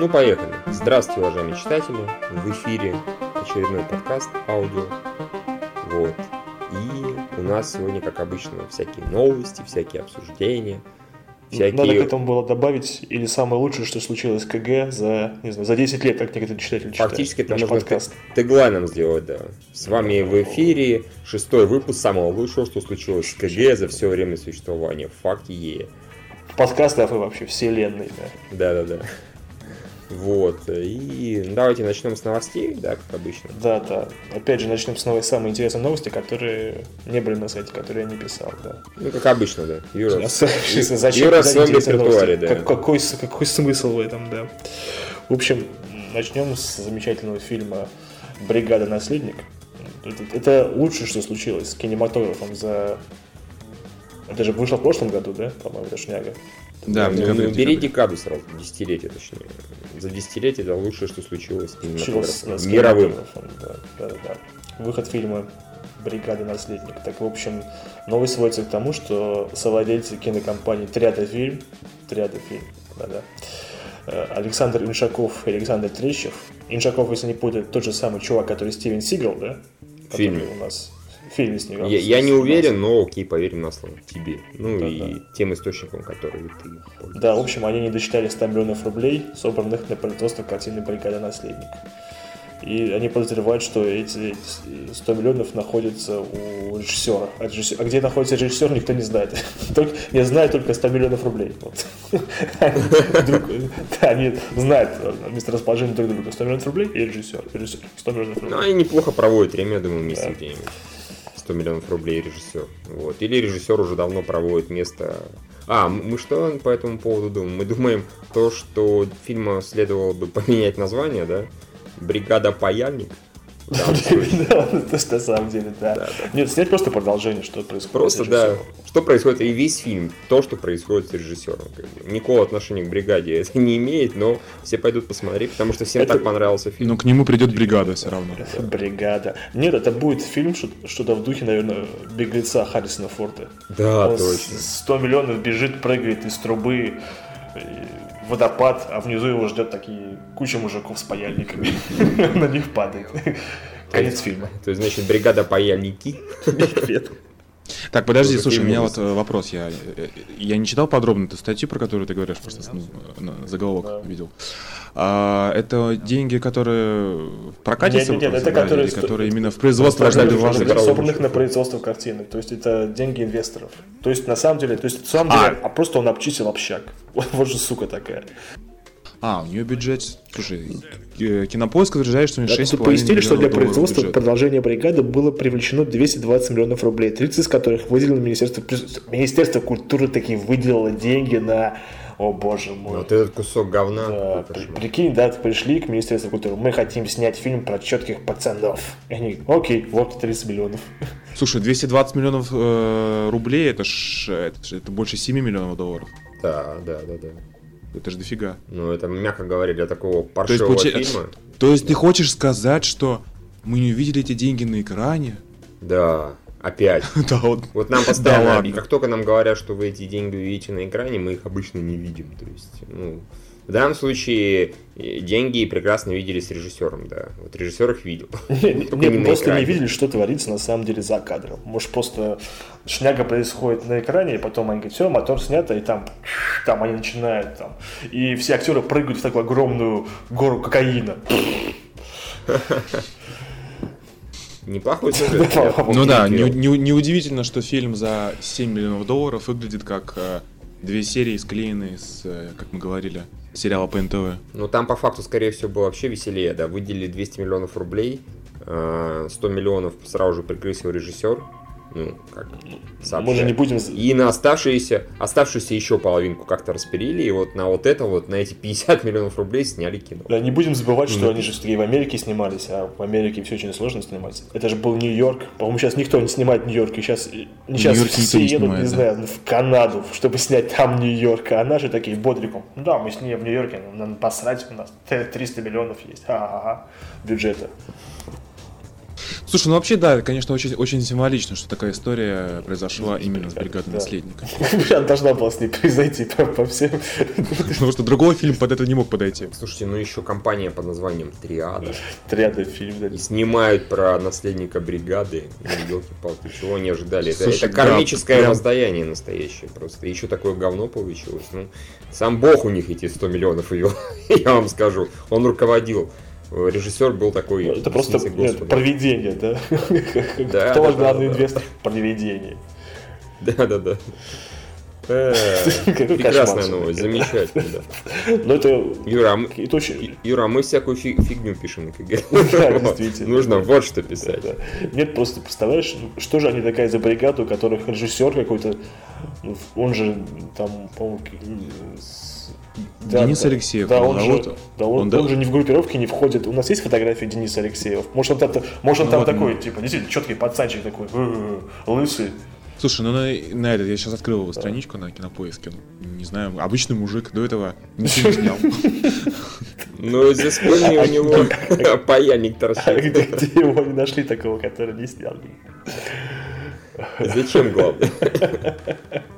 Ну, поехали. Здравствуйте, уважаемые читатели. В эфире очередной подкаст аудио. Вот. И у нас сегодня, как обычно, всякие новости, всякие обсуждения. Всякие... Надо к этому было добавить, или самое лучшее, что случилось с КГ за, не знаю, за 10 лет, как некоторые читатели читают. Фактически это можно подкаст. теглайном сделать, да. С вами в эфире шестой выпуск самого лучшего, что случилось с КГ за все время существования. Факт Е. Подкастов и вообще вселенной, да. Да-да-да. Вот. И давайте начнем с новостей, да, как обычно. Да, да. Опять же, начнем с новой самой интересной новости, которые не были на сайте, которые я не писал, да. Ну, как обычно, да. Юра, Зачем Юра в своем репертуаре, да. Как, какой, какой смысл в этом, да. В общем, начнем с замечательного фильма «Бригада. Наследник». Это, это лучшее, что случилось с кинематографом за... Это же вышло в прошлом году, да, по-моему, это шняга. Да, ну, ну, бери декаду сразу, десятилетие точнее. За десятилетие это лучшее, что случилось с мировым. Да, да, да. Выход фильма «Бригада наследник». Так, в общем, новость сводится к тому, что совладельцы кинокомпании «Триада фильм», «Триада фильм», да-да, э, Александр Иншаков и Александр Трещев. Иншаков, если не путать, тот же самый чувак, который Стивен Сигал, да? В фильме. у нас фильме с ним. Я, я не уверен, но окей, поверим на слово тебе. Ну да, и да. тем источникам, которые ты. Да, в общем, они не досчитали 100 миллионов рублей, собранных на производство картины «Бригада наследник». И они подозревают, что эти 100 миллионов находятся у режиссера. А, режиссер, а где находится режиссер, никто не знает. Только, я знаю только 100 миллионов рублей. Вот. Да, они знают месторасположение друг друга. 100 миллионов рублей и режиссер. режиссер 100 миллионов рублей. Ну, они неплохо проводят время, я думаю, вместе где-нибудь. 100 миллионов рублей режиссер. Вот. Или режиссер уже давно проводит место... А, мы что по этому поводу думаем? Мы думаем то, что фильма следовало бы поменять название, да? Бригада паяльник. Да, то есть на самом деле, да. Нет, снять просто продолжение, что происходит. Просто, да, что происходит, и весь фильм, то, что происходит с режиссером. Никакого отношения к бригаде это не имеет, но все пойдут посмотреть, потому что всем так понравился фильм. Но к нему придет бригада все равно. Бригада. Нет, это будет фильм, что-то в духе, наверное, беглеца Харрисона Форда. Да, точно. 100 миллионов бежит, прыгает из трубы, водопад, а внизу его ждет такие куча мужиков с паяльниками. На них падает. Конец фильма. То есть, значит, бригада паяльники. Нет. Так, подожди, Тоже слушай, у меня вот э, вопрос. Я, э, я не читал подробно эту статью, про которую ты говоришь, просто ну, заголовок да. А, это деньги, которые прокатятся? Нет, нет, нет это которые, которые именно в производство должны вложить? Собранных на производство картины. То есть это деньги инвесторов. То есть на самом деле, то есть на самом деле, а, а просто он обчистил общак. Вот же сука такая. А, у нее бюджет. Слушай, кинопоиск утверждает, что у нее 6,5 Тут пояснили, что для производства продолжения бригады было привлечено 220 миллионов рублей, 30 из которых выделено Министерство, Министерство культуры таки выделило деньги на о боже мой. Вот этот кусок говна. Да, при, прикинь, да, пришли к Министерству культуры, мы хотим снять фильм про четких пацанов. И они, окей, вот 30 миллионов. Слушай, 220 миллионов э, рублей, это ж это, это больше 7 миллионов долларов. Да, да, да, да. Это же дофига. Ну, это, мягко говоря, для такого паршивого то есть, фильма. То есть ты хочешь сказать, что мы не увидели эти деньги на экране? Да, опять. да, вот. Вот нам постоянно, да, как только нам говорят, что вы эти деньги увидите на экране, мы их обычно не видим. То есть, ну, в данном случае э, деньги прекрасно видели с режиссером, да. Вот режиссер их видел. Нет, не просто не видели, что творится на самом деле за кадром. Может, просто шняга происходит на экране, и потом они говорят, все, мотор снято, и там, там они начинают там. И все актеры прыгают в такую огромную гору кокаина. Неплохой сюжет. Ну да, неудивительно, что фильм за 7 миллионов долларов выглядит как э, две серии склеенные с, э, как мы говорили, сериала по НТВ. Ну, там по факту, скорее всего, было вообще веселее, да. Выделили 200 миллионов рублей, 100 э, миллионов сразу же прикрысил режиссер, ну, как сообщать. Мы же не будем... И на оставшиеся, оставшуюся еще половинку как-то распилили, и вот на вот это вот, на эти 50 миллионов рублей сняли кино. Да, не будем забывать, что mm-hmm. они же все-таки в Америке снимались, а в Америке все очень сложно снимать. Это же был Нью-Йорк. По-моему, сейчас никто не снимает Нью-Йорк, и сейчас, сейчас все едут, снимает, не да. знаю, в Канаду, чтобы снять там Нью-Йорк, а наши такие бодриком. Ну да, мы снимем в Нью-Йорке, нам посрать, у нас 300 миллионов есть, ага, бюджета. Слушай, ну вообще, да, конечно, очень, очень символично, что такая история произошла именно с бригадой наследника. Она должна была с ней произойти по, по всем. Потому что другой фильм под это не мог подойти. Слушайте, ну еще компания под названием Триада. Триада фильм, да. И снимают про наследника бригады. Ну, елки-палки, чего не ожидали. Это, Слушай, это кармическое да, воздаяние настоящее просто. Еще такое говно получилось. Ну, сам бог у них эти 100 миллионов ввел, я вам скажу. Он руководил режиссер был такой... Ну, это просто нет, проведение, да? да Кто ваш главный инвестор? Проведение. Да-да-да. Э, прекрасная новость, замечательно, да. Но ну, это... Юра, а это очень... Юра, а мы всякую фигню пишем на КГ. Нужно вот что писать. Нет, просто представляешь, что же они такая за бригаду, у которых режиссер какой-то, он же там, по-моему, да, Денис да, Алексеев. Да, он, же, да, он, он, он же не в группировке не входит. У нас есть фотографии Дениса Алексеева? Может, он там, может, он ну, там вот, такой, типа, действительно, четкий пацанчик такой, лысый. Слушай, ну на, на это я сейчас открыл его страничку на кинопоиске. Не знаю, обычный мужик до этого ничего не снял. Ну, за спиной у него паяльник торчит. Где его не нашли такого, который не снял? Зачем главное?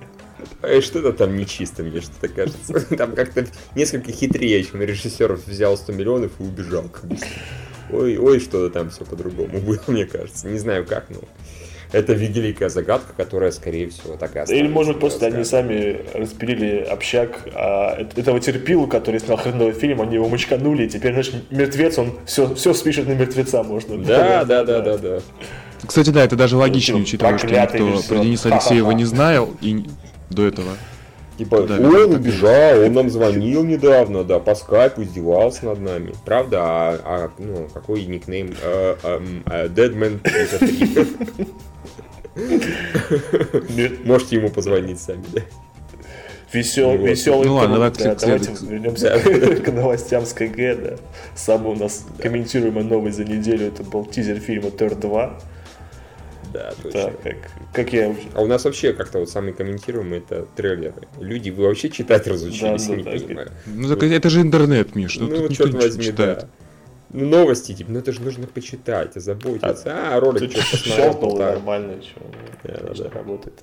А что-то там нечисто, мне что-то кажется. Там как-то несколько хитрее, чем режиссер взял 100 миллионов и убежал. Ой, ой, что-то там все по-другому было, мне кажется. Не знаю как, но это великая загадка, которая, скорее всего, такая Или, может быть, просто они сами распилили общак, а этого терпилу, который снял хреновый фильм, они его мочканули, и теперь, значит, мертвец, он все, все спишет на мертвеца можно. Да, да, да, да, да. Кстати, да, это даже логичнее, учитывая, что никто про Дениса Алексеева не знал, и до этого. Типа, да, он убежал, он нам звонил недавно, да, по скайпу издевался над нами. Правда, а, а ну, какой никнейм? Uh, um, uh, Deadman Можете ему позвонить сами, да. Весел, вот. веселый ну, ладно, давай, да, давайте вернемся к, новостям с КГ. Да. Самый у нас комментируемая новость за неделю это был тизер фильма Тор 2. Да, точно. Да, как, как я... А у нас вообще как-то вот самые комментируемые это трейлеры. Люди, вы вообще читать разучились, да, я не да, понимаю. Ну так вот. это же интернет, Миш. Ну, ну черт возьми, читает. да. Ну, новости, типа, ну это же нужно почитать, озаботиться. А, а ролик что посмотрел. Сейчас было нормально, что да, да, да. работает.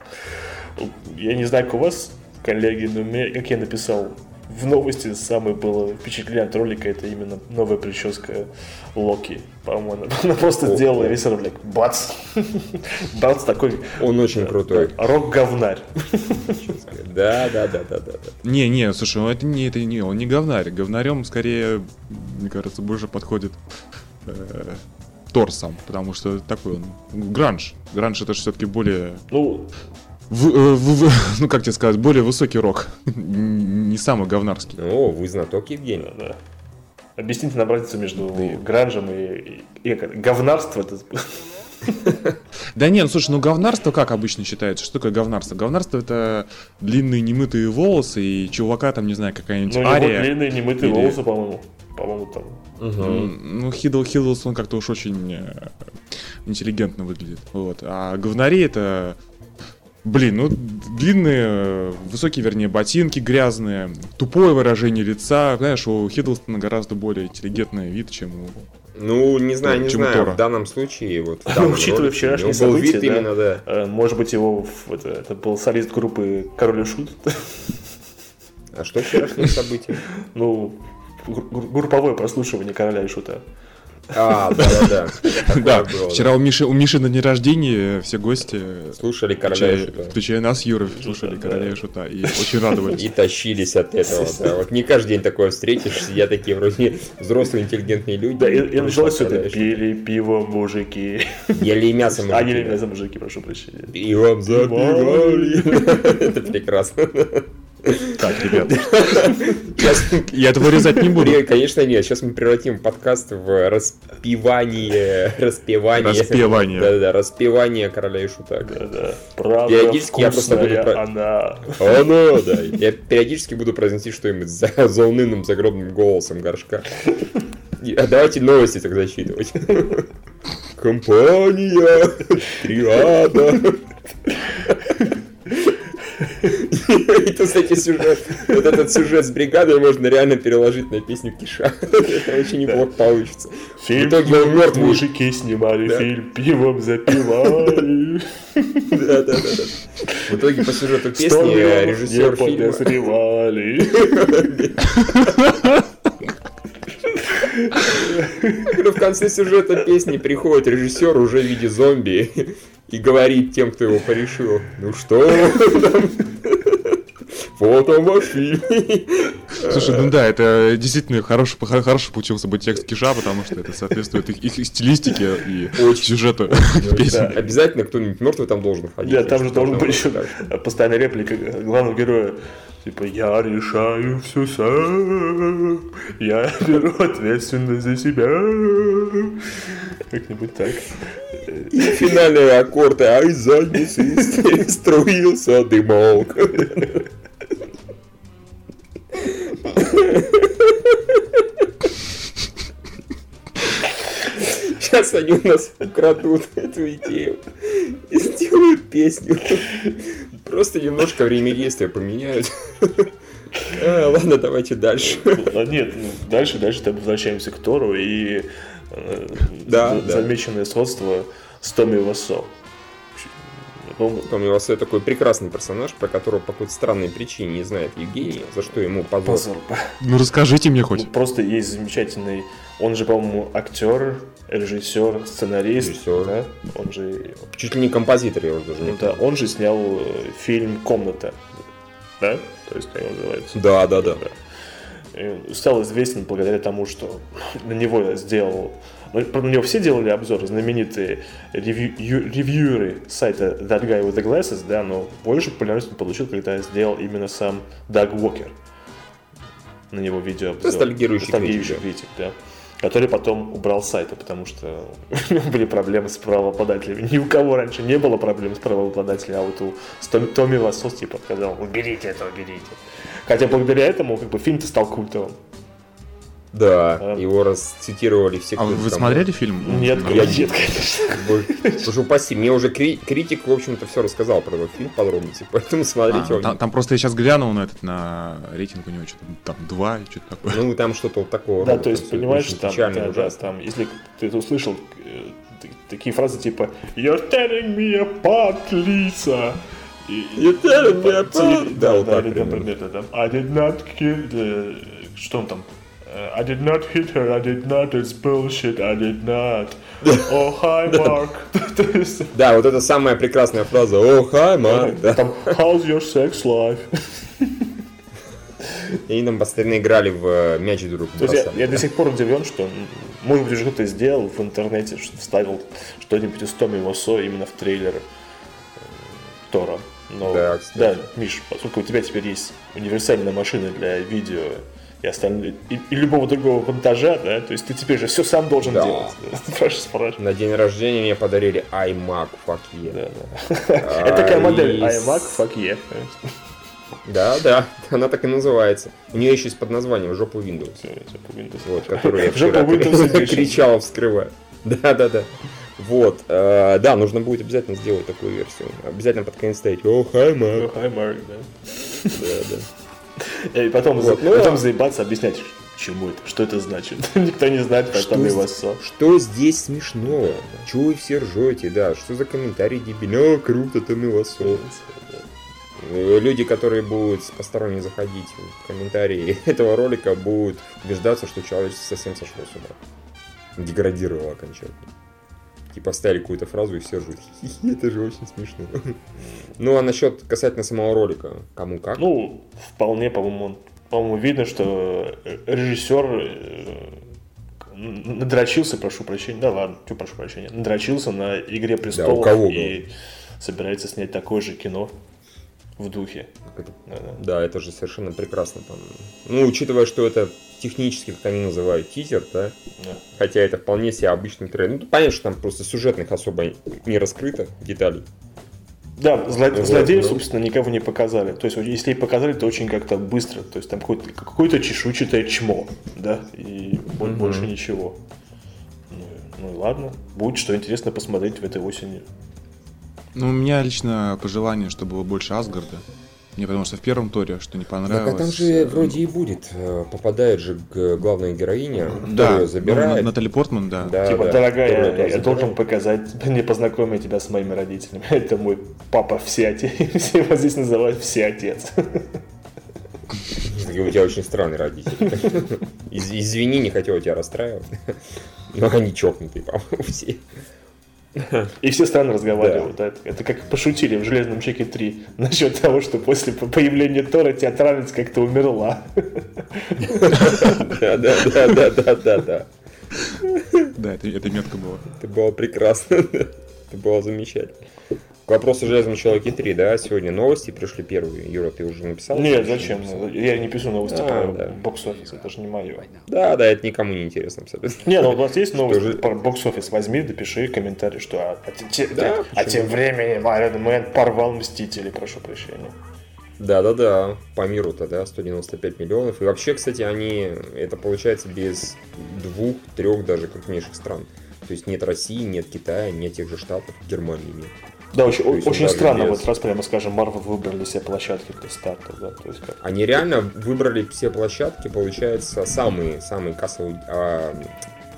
Я не знаю, как у вас, коллеги, но мне, как я написал в новости самое было впечатление от ролика, это именно новая прическа Локи. По-моему, она просто сделала весь ролик. Бац! Бац такой... Он очень крутой. Рок-говнарь. Да, да, да, да, да. Не, не, слушай, ну это не, это не, он не говнарь. Говнарем скорее, мне кажется, больше подходит э, Тор сам, потому что такой он гранж. Гранж это же все-таки более... Ну, в, э, в, в, ну как тебе сказать, более высокий рок, не самый говнарский. О, вы знаток, Евгений. Да, да. Объясните нам разницу между да. гранжем и, и, и говнарство. Это... Да нет, ну слушай, ну говнарство как обычно считается? Что такое говнарство? Говнарство это длинные немытые волосы и чувака там, не знаю, какая-нибудь ну, ария. Ну, длинные немытые или... волосы, по-моему. По-моему, там. Угу. Ну, Хидл Хиддлс, он как-то уж очень э, интеллигентно выглядит. Вот. А говнари это Блин, ну длинные, высокие, вернее, ботинки грязные, тупое выражение лица. Знаешь, у Хиддлстона гораздо более интеллигентный вид, чем у ну, не знаю, не знаю, Тора. в данном случае, вот в данном Учитывая вчерашние события, вид да, именно, да. Э, может быть, его, это, это был солист группы Король и Шут. А что вчерашние события? Ну, групповое прослушивание Короля и Шута. А, да-да-да. Да, вчера у Миши, у Миши на день рождения все гости слушали Короля и Шута. Включая нас, Юра, слушали Короля и Шута и очень радовались. И тащились от этого. Да. Вот не каждый день такое встретишь, я такие вроде взрослые интеллигентные люди. Да, и, началось все это, пили пиво, мужики. Ели мясо, мужики. А, ели мясо, мужики, прошу прощения. И вам запивали. Это прекрасно. Так, ребят. Я это вырезать не буду. Конечно, нет. Сейчас мы превратим подкаст в распевание. Распевание. Распевание. Да-да, распевание короля и шута. Да-да. Правда периодически я просто буду... Она. Она, да. Я периодически буду произносить что-нибудь за, за унылым загробным голосом горшка. А давайте новости так зачитывать. Компания, триада. И тут, кстати, сюжет, вот этот сюжет с бригадой можно реально переложить на песню Киша. Это очень неплохо получится. Фильм, в итоге он. Мужики снимали фильм, пивом запивали. Да, да, да. В итоге по сюжету песни режиссер фильма... Но в конце сюжета песни приходит режиссер уже в виде зомби и говорит тем, кто его порешил, ну что вот он ваш фильм. Слушай, ну да, это действительно хороший, хороший получился бы текст Киша, потому что это соответствует их, их стилистике и Очень. сюжету песни. Да, обязательно кто-нибудь мертвый там должен ходить. Да, там же должен быть еще постоянная реплика главного героя. Типа, я решаю все сам, я беру ответственность за себя. Как-нибудь так. И финальные аккорды, а из задницы струился дымок. Сейчас они у нас украдут эту идею и сделают песню. Просто немножко время действия поменяют. А, ладно, давайте дальше. А нет, ну, дальше, дальше возвращаемся к Тору и э, да, замеченное да. сходство с Томми Вассо. Ну, Томми Вассо такой прекрасный персонаж, про которого по какой-то странной причине не знает Евгений, за что ему позор. позор. Ну расскажите мне хоть. Ну, просто есть замечательный, он же, по-моему, актер, режиссер, сценарист. Режиссер. Да? Он же... Чуть ли не композитор, я уже даже не ну, да, Он же снял э, фильм «Комната». Да? То есть, как он называется? Да, да, да. да. Стал известен благодаря тому, что на него сделал ну, про него все делали обзоры, знаменитые ревью, ревьюеры сайта That Guy with the Glasses, да, но больше популярность он получил, когда сделал именно сам Даг Уокер. На него видеообзор. Ностальгирующий критик, критик, да который потом убрал с сайта, потому что были проблемы с правообладателями. Ни у кого раньше не было проблем с правообладателями, а вот у Томми Вассос типа сказал, уберите это, уберите. Хотя благодаря этому как бы фильм-то стал культовым. Да, а. его расцитировали все. А вы там... смотрели фильм? Нет, я нет, конечно. Слушай, упаси, мне уже кри- критик, в общем-то, все рассказал про этот фильм подробности, поэтому смотрите. А, там, там просто я сейчас глянул на этот, на рейтинг у него что-то там два, что-то такое. Ну, там что-то вот такого. Да, то есть, понимаешь, там, да, да, там, если ты это услышал, э, такие фразы типа «You're tearing me apart, Lisa!» You're tearing me apart! Да, вот так например, I did not kill... Э, что он там? I did not hit her, I did not, it's bullshit, I did not. Oh, hi, Mark. Да, вот это самая прекрасная фраза. Oh, hi, Mark. Там, how's your sex life? И они там постоянно играли в э, мяч друг друга. Я, до сих пор удивлен, что, может быть, уже кто-то сделал в интернете, что вставил что-нибудь из Томми Васо именно в трейлер э, Тора. Но, да, да, Миш, поскольку у тебя теперь есть универсальная машина для видео и остальные, и, и любого другого монтажа, да, то есть ты теперь же все сам должен да. делать. На день рождения мне подарили iMac, fuck yeah. Да, да. Это такая модель iMac, fuck yeah. Да, да, она так и называется. У нее еще есть под названием жопу Windows. Жопу Windows. Вот, которую я вчера кричал, вскрывая. Да, да, да. Вот, э, да, нужно будет обязательно сделать такую версию. Обязательно под конец ставить «О, хай, Марк». О, хай, Марк, да. Да, да. И потом, вот, ну, потом заебаться, объяснять, чему это, что это значит. Никто не знает, как там его Что здесь смешного? Чего вы все ржете, да? Что за комментарии дебильные? О, круто, там его Люди, которые будут посторонне заходить в комментарии этого ролика, будут убеждаться, что человечество совсем сошло с ума. Деградировало окончательно типа ставили какую-то фразу и все ржут. Это же очень смешно. Ну, а насчет касательно самого ролика, кому как? Ну, вполне, по-моему, по-моему, видно, что режиссер э, надрочился, прошу прощения, да ладно, что прошу прощения, надрочился на «Игре престолов» да, кого, и собирается снять такое же кино в духе. Это, да, да. да, это же совершенно прекрасно. Там. Ну, учитывая, что это технически, как они называют, тизер, да? да. Хотя это вполне себе обычный трейлер. Ну, понятно, что там просто сюжетных особо не раскрыто деталей. Да, зло... вот, злодеев, ну... собственно, никого не показали. То есть, если и показали, то очень как-то быстро. То есть, там какое-то, какое-то чешуйчатое чмо, да, и угу. больше ничего. Ну, ну ладно, будет что интересно посмотреть в этой осени. Ну, у меня лично пожелание, чтобы было больше Асгарда. Не, потому что в первом туре, что не понравилось. Так, а там же вроде и будет. э, Попадает же главная героиня, Да, ну, забирает. Натали Портман, да. Да, Типа, да, дорогая, я, я должен показать, не познакомить тебя с моими родителями. Это мой папа все отец. Все его здесь называют все отец. У тебя очень странный родитель. Из- Извини, не хотел тебя расстраивать. Но они чокнутые, по-моему, все. И все странно разговаривают. да. Это, это как пошутили в «Железном чеке 3» насчет того, что после по- появления Тора театральность как-то умерла. Да, да, да, да, да, да, да. Да, это, это метко было. Это было прекрасно. Это было замечательно. К вопросу о Железном Человеке 3, да, сегодня новости пришли первые. Юра, ты уже написал? Нет, зачем? Я не пишу новости А, про да. бокс-офис, это же не мое. Да, да, это никому не интересно абсолютно. Не, ну у вас есть новости же- про бокс-офис? Возьми, допиши комментарий, что а, а те- те- Да, а тем временем Iron Man порвал Мстителей, прошу прощения. Да-да-да, по миру-то, да, 195 миллионов. И вообще, кстати, они, это получается без двух, трех даже крупнейших стран. То есть нет России, нет Китая, нет тех же Штатов, Германии нет. Да, очень, очень странно, без- вот раз прямо скажем, Marvel выбрали себе площадки для старта, да, то есть как... Они реально выбрали все площадки, получается, самые, самые кассовые, а,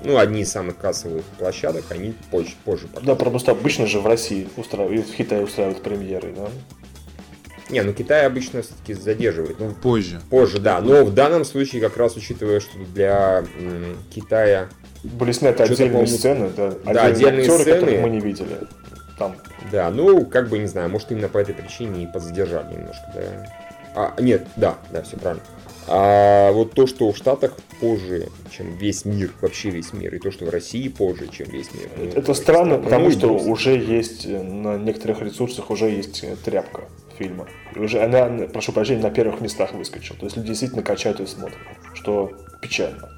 ну, одни из самых кассовых площадок, они позже, позже Да, просто обычно же в России устраивают, в Китае устраивают премьеры, да? Не, ну Китай обычно все-таки задерживает. Ну, Позже. позже, да. Но в данном случае, как раз учитывая, что для м, Китая Были сняты отдельные сцены, да, да, отдельные актеры, сцены. мы не видели. Там. Да, ну, как бы, не знаю, может, именно по этой причине и подзадержали немножко, да. А, нет, да, да, все правильно. А вот то, что в Штатах позже, чем весь мир, вообще весь мир, и то, что в России позже, чем весь мир. ну, Это странно, ну, потому и что грустно. уже есть э, на некоторых ресурсах уже есть э, тряпка фильма. И уже она, прошу прощения, на первых местах выскочила. То есть люди действительно качают и смотрят, что печально.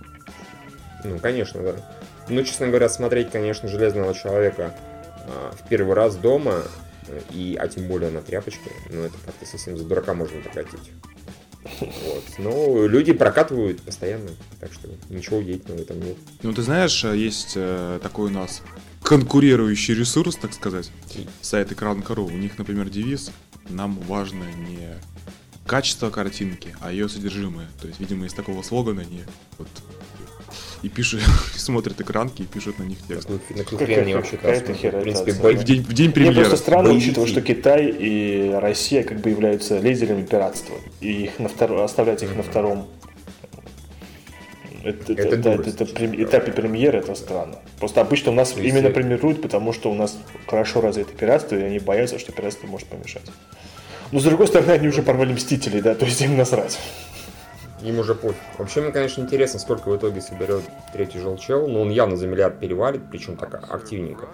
Ну, конечно, да. Ну, честно говоря, смотреть, конечно, Железного Человека в первый раз дома, и, а тем более на тряпочке, ну, это как-то совсем за дурака можно прокатить. Вот. Но люди прокатывают постоянно, так что ничего удивительного в этом нет. Ну, ты знаешь, э, есть э, такой у нас конкурирующий ресурс, так сказать, сайт Экран.ру. У них, например, девиз «Нам важно не качество картинки, а ее содержимое». То есть, видимо, из такого слогана они вот и пишут, смотрят экранки и пишут на них текст. На они вообще классно. В принципе, бой- В день, в день Мне премьеры. просто странно, Боевики. учитывая, что Китай и Россия как бы являются лидерами пиратства. И их на второ- оставлять их на втором это, Это это- дурость. это прем- этапе премьеры это странно. Просто обычно у нас есть именно это- премируют, потому что у нас хорошо развито пиратство, и они боятся, что пиратство может помешать. Но с другой стороны, они уже порвали мстителей, да, то есть им насрать. Им уже пофиг. Вообще, мне, конечно, интересно, сколько в итоге соберет третий желчел. Но он явно за миллиард перевалит, причем так активненько.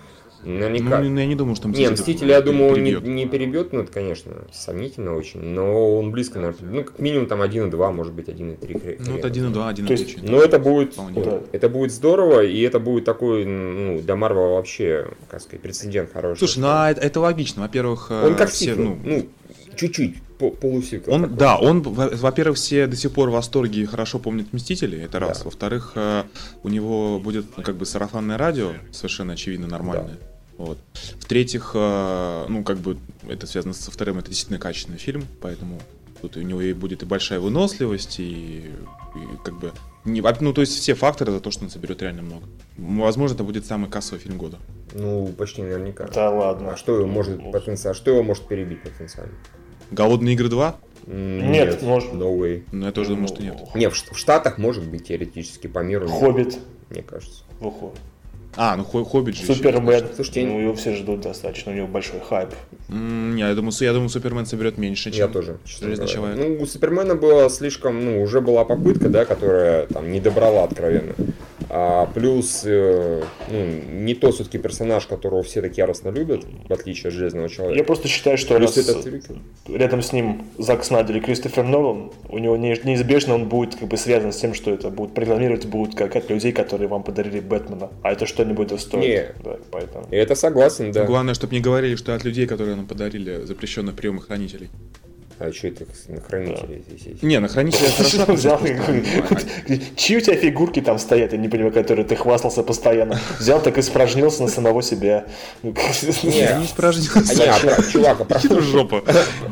Наверняка. Ну, я не думаю, что Не, Мстители, я думаю, он не, перебьет. не перебьет, ну это, конечно, сомнительно очень, но он близко, наверное, ну, как минимум там 1,2, может быть, 1,3. хрен- Ну, вот хрен. 1,2, 1,3. То есть- чуть. Но это будет, Вполне. Да. это будет здорово, и это будет такой, ну, для Марвела вообще, как сказать, прецедент хороший. Слушай, ну а это, логично. Во-первых, Он э, как все, ну, ну, чуть-чуть, по- полусиквел. Он, такой. да, он, во- во-первых, все до сих пор в восторге и хорошо помнят Мстителей, это раз. Да. Во-вторых, э, у него будет ну, как бы сарафанное радио, совершенно очевидно нормальное. Вот. В-третьих, э, ну как бы это связано со вторым, это действительно качественный фильм, поэтому тут у него и будет и большая выносливость, и, и как бы... Не, ну, то есть все факторы за то, что он соберет реально много. Возможно, это будет самый кассовый фильм года. Ну, почти наверняка. Да ладно. А что его может потенциально, что его может перебить потенциально? Голодные игры 2? М, Нет, может- No way. Ну, я тоже думаю, что нет. Не, в, в Штатах может быть теоретически по миру. нет, Хоббит Мне кажется. выходит. А, ну Хо- Хоббит же. Супермен. Слушайте, ну, его все ждут достаточно, у него большой хайп. Не, я думаю, я думаю, Супермен соберет меньше, чем Я тоже. честно Железный человек. Ну, у Супермена была слишком, ну, уже была попытка, да, которая там не добрала откровенно. А, плюс, э, ну, не то все-таки персонаж, которого все так яростно любят, в отличие от Железного Человека. Я просто считаю, что Плюс раз этот рядом с ним Зак Снайдер и Кристофер Нолан, у него не- неизбежно он будет как бы связан с тем, что это будет рекламировать будут как от людей, которые вам подарили Бэтмена. А это что-нибудь стоит. Не. Да, поэтому. И это согласен, да. Главное, чтобы не говорили, что от людей, которые нам подарили запрещенных приемных хранителей. А что это на хранителе здесь Не, на хранителе хорошо. Взял, чьи у тебя фигурки там стоят, я не понимаю, которые ты хвастался постоянно. Взял, так и спражнился на самого себя. Не, не. А, чувак, а жопа.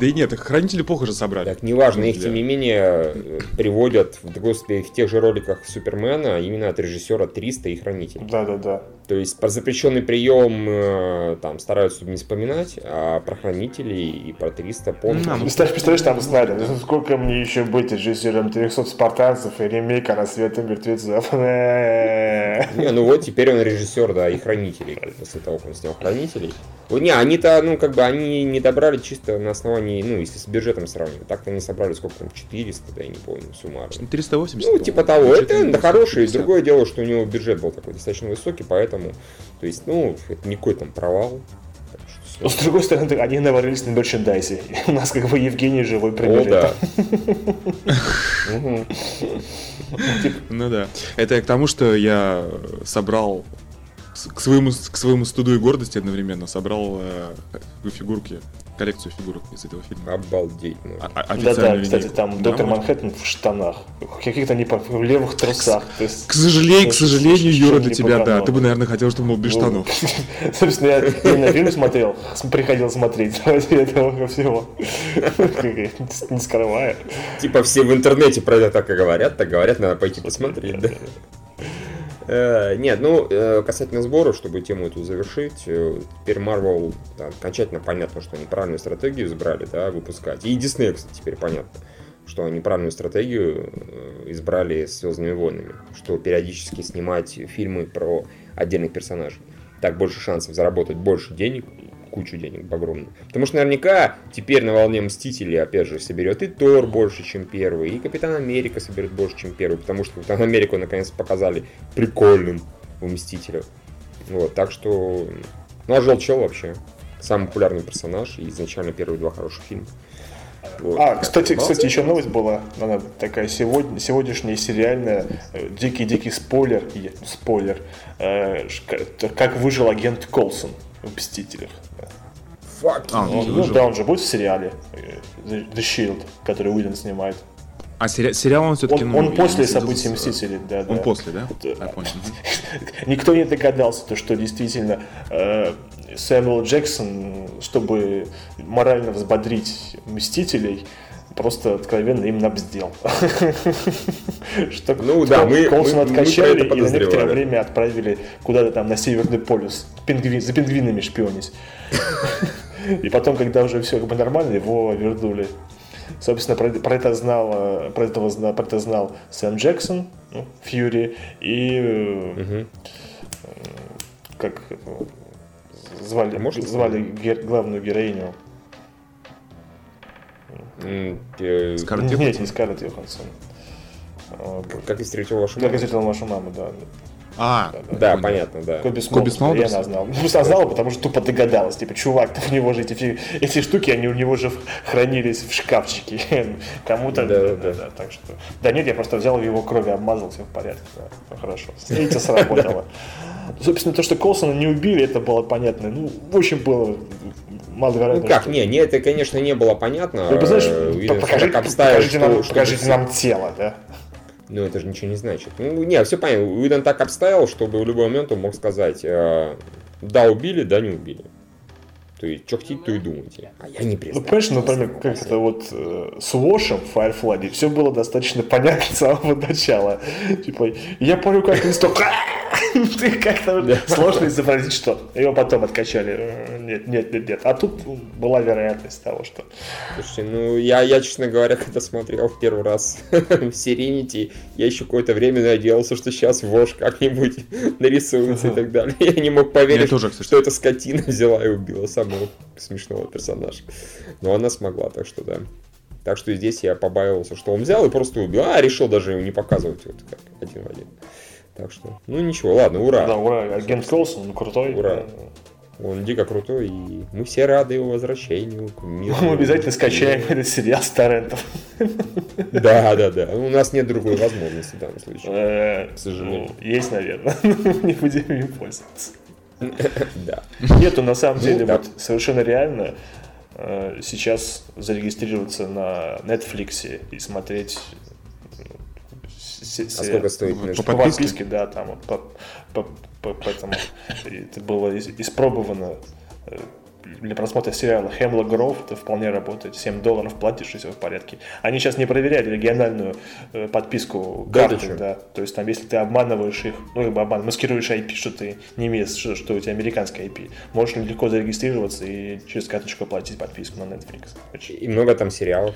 Да и нет, хранители плохо же собрали. Так, неважно, их тем не менее приводят, господи, в тех же роликах Супермена именно от режиссера 300 и хранителей. Да-да-да. То есть про запрещенный прием э, там стараются не вспоминать, а про хранителей и про 300 помнят. Ну, представляешь, там знали, ну, сколько мне еще быть режиссером 300 спартанцев и ремейка «Рассвета мертвецов». Не, ну вот теперь он режиссер, да, и хранителей, после того, как он снял хранителей. Вот не, они-то, ну, как бы, они не добрали чисто на основании, ну, если с бюджетом сравнивать. Так-то они собрали сколько там, 400, да, я не помню, суммарно. 380? Ну, типа того. Это да, хороший. Другое дело, что у него бюджет был такой достаточно высокий, поэтому, то есть, ну, это никакой там провал. Но, с другой стороны, они наварились на мерчендайзе. У нас как бы Евгений живой пример. О, да. Ну да. Это к тому, что я собрал к своему, к своему студу и гордости одновременно собрал э, фигурки, коллекцию фигурок из этого фильма. Обалдеть. Ну. А, Да-да, кстати, там да, доктор Манхэттен в штанах, каких-то не в левых трусах. К, есть, к сожалению, к сожалению, Юра, для тебя, да. Ты бы, наверное, хотел, чтобы он был без ну, штанов. Собственно, я, на фильм смотрел, приходил смотреть ради этого всего. Не скрывая. Типа все в интернете про это так и говорят, так говорят, надо пойти посмотреть, да. Э, нет, ну, э, касательно сбора, чтобы тему эту завершить, э, теперь Marvel, да, окончательно понятно, что они правильную стратегию избрали, да, выпускать. И Disney, кстати, теперь понятно, что они правильную стратегию избрали с Звездными войнами, что периодически снимать фильмы про отдельных персонажей. Так больше шансов заработать больше денег, кучу денег огромную. Потому что наверняка теперь на волне Мстителей, опять же, соберет и Тор больше, чем первый, и Капитан Америка соберет больше, чем первый, потому что Капитан Америку наконец показали прикольным у Мстителя. Вот, так что... Ну, а Желчел вообще самый популярный персонаж, и изначально первые два хороших фильма. Вот. А, кстати, кстати, еще новость была, она такая сегодня, сегодняшняя сериальная, э, дикий-дикий спойлер, спойлер, э, как выжил агент Колсон в Мстителях. Fuck. А, ну, ну да, он же будет в сериале The Shield, который Уидон снимает. А сери- сериал он все-таки... Он, ну, он после событий Мстителей, да, Он да. после, да? Я понял. Никто не догадался, то, что действительно э, Сэмюэл Джексон, чтобы морально взбодрить Мстителей, просто откровенно им набздел. Что ну да, мы, Колсон откачали и на некоторое время отправили куда-то там на Северный полюс за пингвинами шпионить. И потом, когда уже все как бы нормально, его вернули. Собственно, про, про это знал, э, про, этого, про это знал Сэм Джексон, ну, Фьюри, и угу. как звали, а звали гер, главную героиню. Скарлетт Нет, не Скарлетт Йоханссон. Как я встретил вашу маму? Как я встретил вашу маму, да. А, да, да понятно, да. Коби Смолдерс, я она знал. Ну, знала, потому что тупо догадалась. Типа, чувак, у него же эти, эти штуки, они у него же хранились в шкафчике. Кому-то... Да, да, да, да. Так что... Да нет, я просто взял его крови, обмазал, все в порядке. Да, ну, хорошо. Видите, сработало. Собственно, то, что Колсона не убили, это было понятно. Ну, в общем, было маловероятно. Ну как, что... не, не, это, конечно, не было понятно. Ну, знаешь, Видно, покажи, покажите, нам, что покажите нам тело, да? Ну, это же ничего не значит. Ну, не, все понятно. Уидон так обставил, чтобы в любой момент он мог сказать, э, да, убили, да, не убили. То есть, что хотите, то и думайте. А я не признаю. Ну, понимаешь, например, как это вот э, с Вошем в Firefly все было достаточно понятно с самого начала. Типа, я помню, как листок... Ты как-то сложно изобразить, что его потом откачали. Нет, нет, нет, нет. А тут была вероятность того, что... Слушайте, ну, я, я, честно говоря, когда смотрел в первый раз в Serenity, я еще какое-то время надеялся, что сейчас Вош как-нибудь нарисуется и так далее. Я не мог поверить, что эта скотина взяла и убила самого смешного персонажа. Но она смогла, так что да. Так что здесь я побаивался, что он взял и просто убил. А, решил даже его не показывать вот как один в один. Так что, ну ничего, ладно, ура. Да, ура, агент Колсон, крутой. Ура. Он дико крутой, и мы все рады его возвращению к миру. Мы обязательно скачаем этот сериал с торрентов. Да, да, да. У нас нет другой возможности в данном случае. Э, к сожалению. Ну, есть, наверное. Не будем им пользоваться. Да. Нету, на самом ну деле, вот совершенно реально э, сейчас зарегистрироваться на Netflix и смотреть а сколько стоит? По, по подписке? да, там по, по, по, поэтому это было испробовано э, для просмотра сериала Хемлок Гроув это вполне работает. 7 долларов платишь, и все в порядке. Они сейчас не проверяют региональную э, подписку да, карты, да. То есть там, если ты обманываешь их, ну, либо обман, маскируешь IP, что ты не имеешь, что, что у тебя американская IP, можешь легко зарегистрироваться и через карточку оплатить подписку на Netflix. И много там сериалов.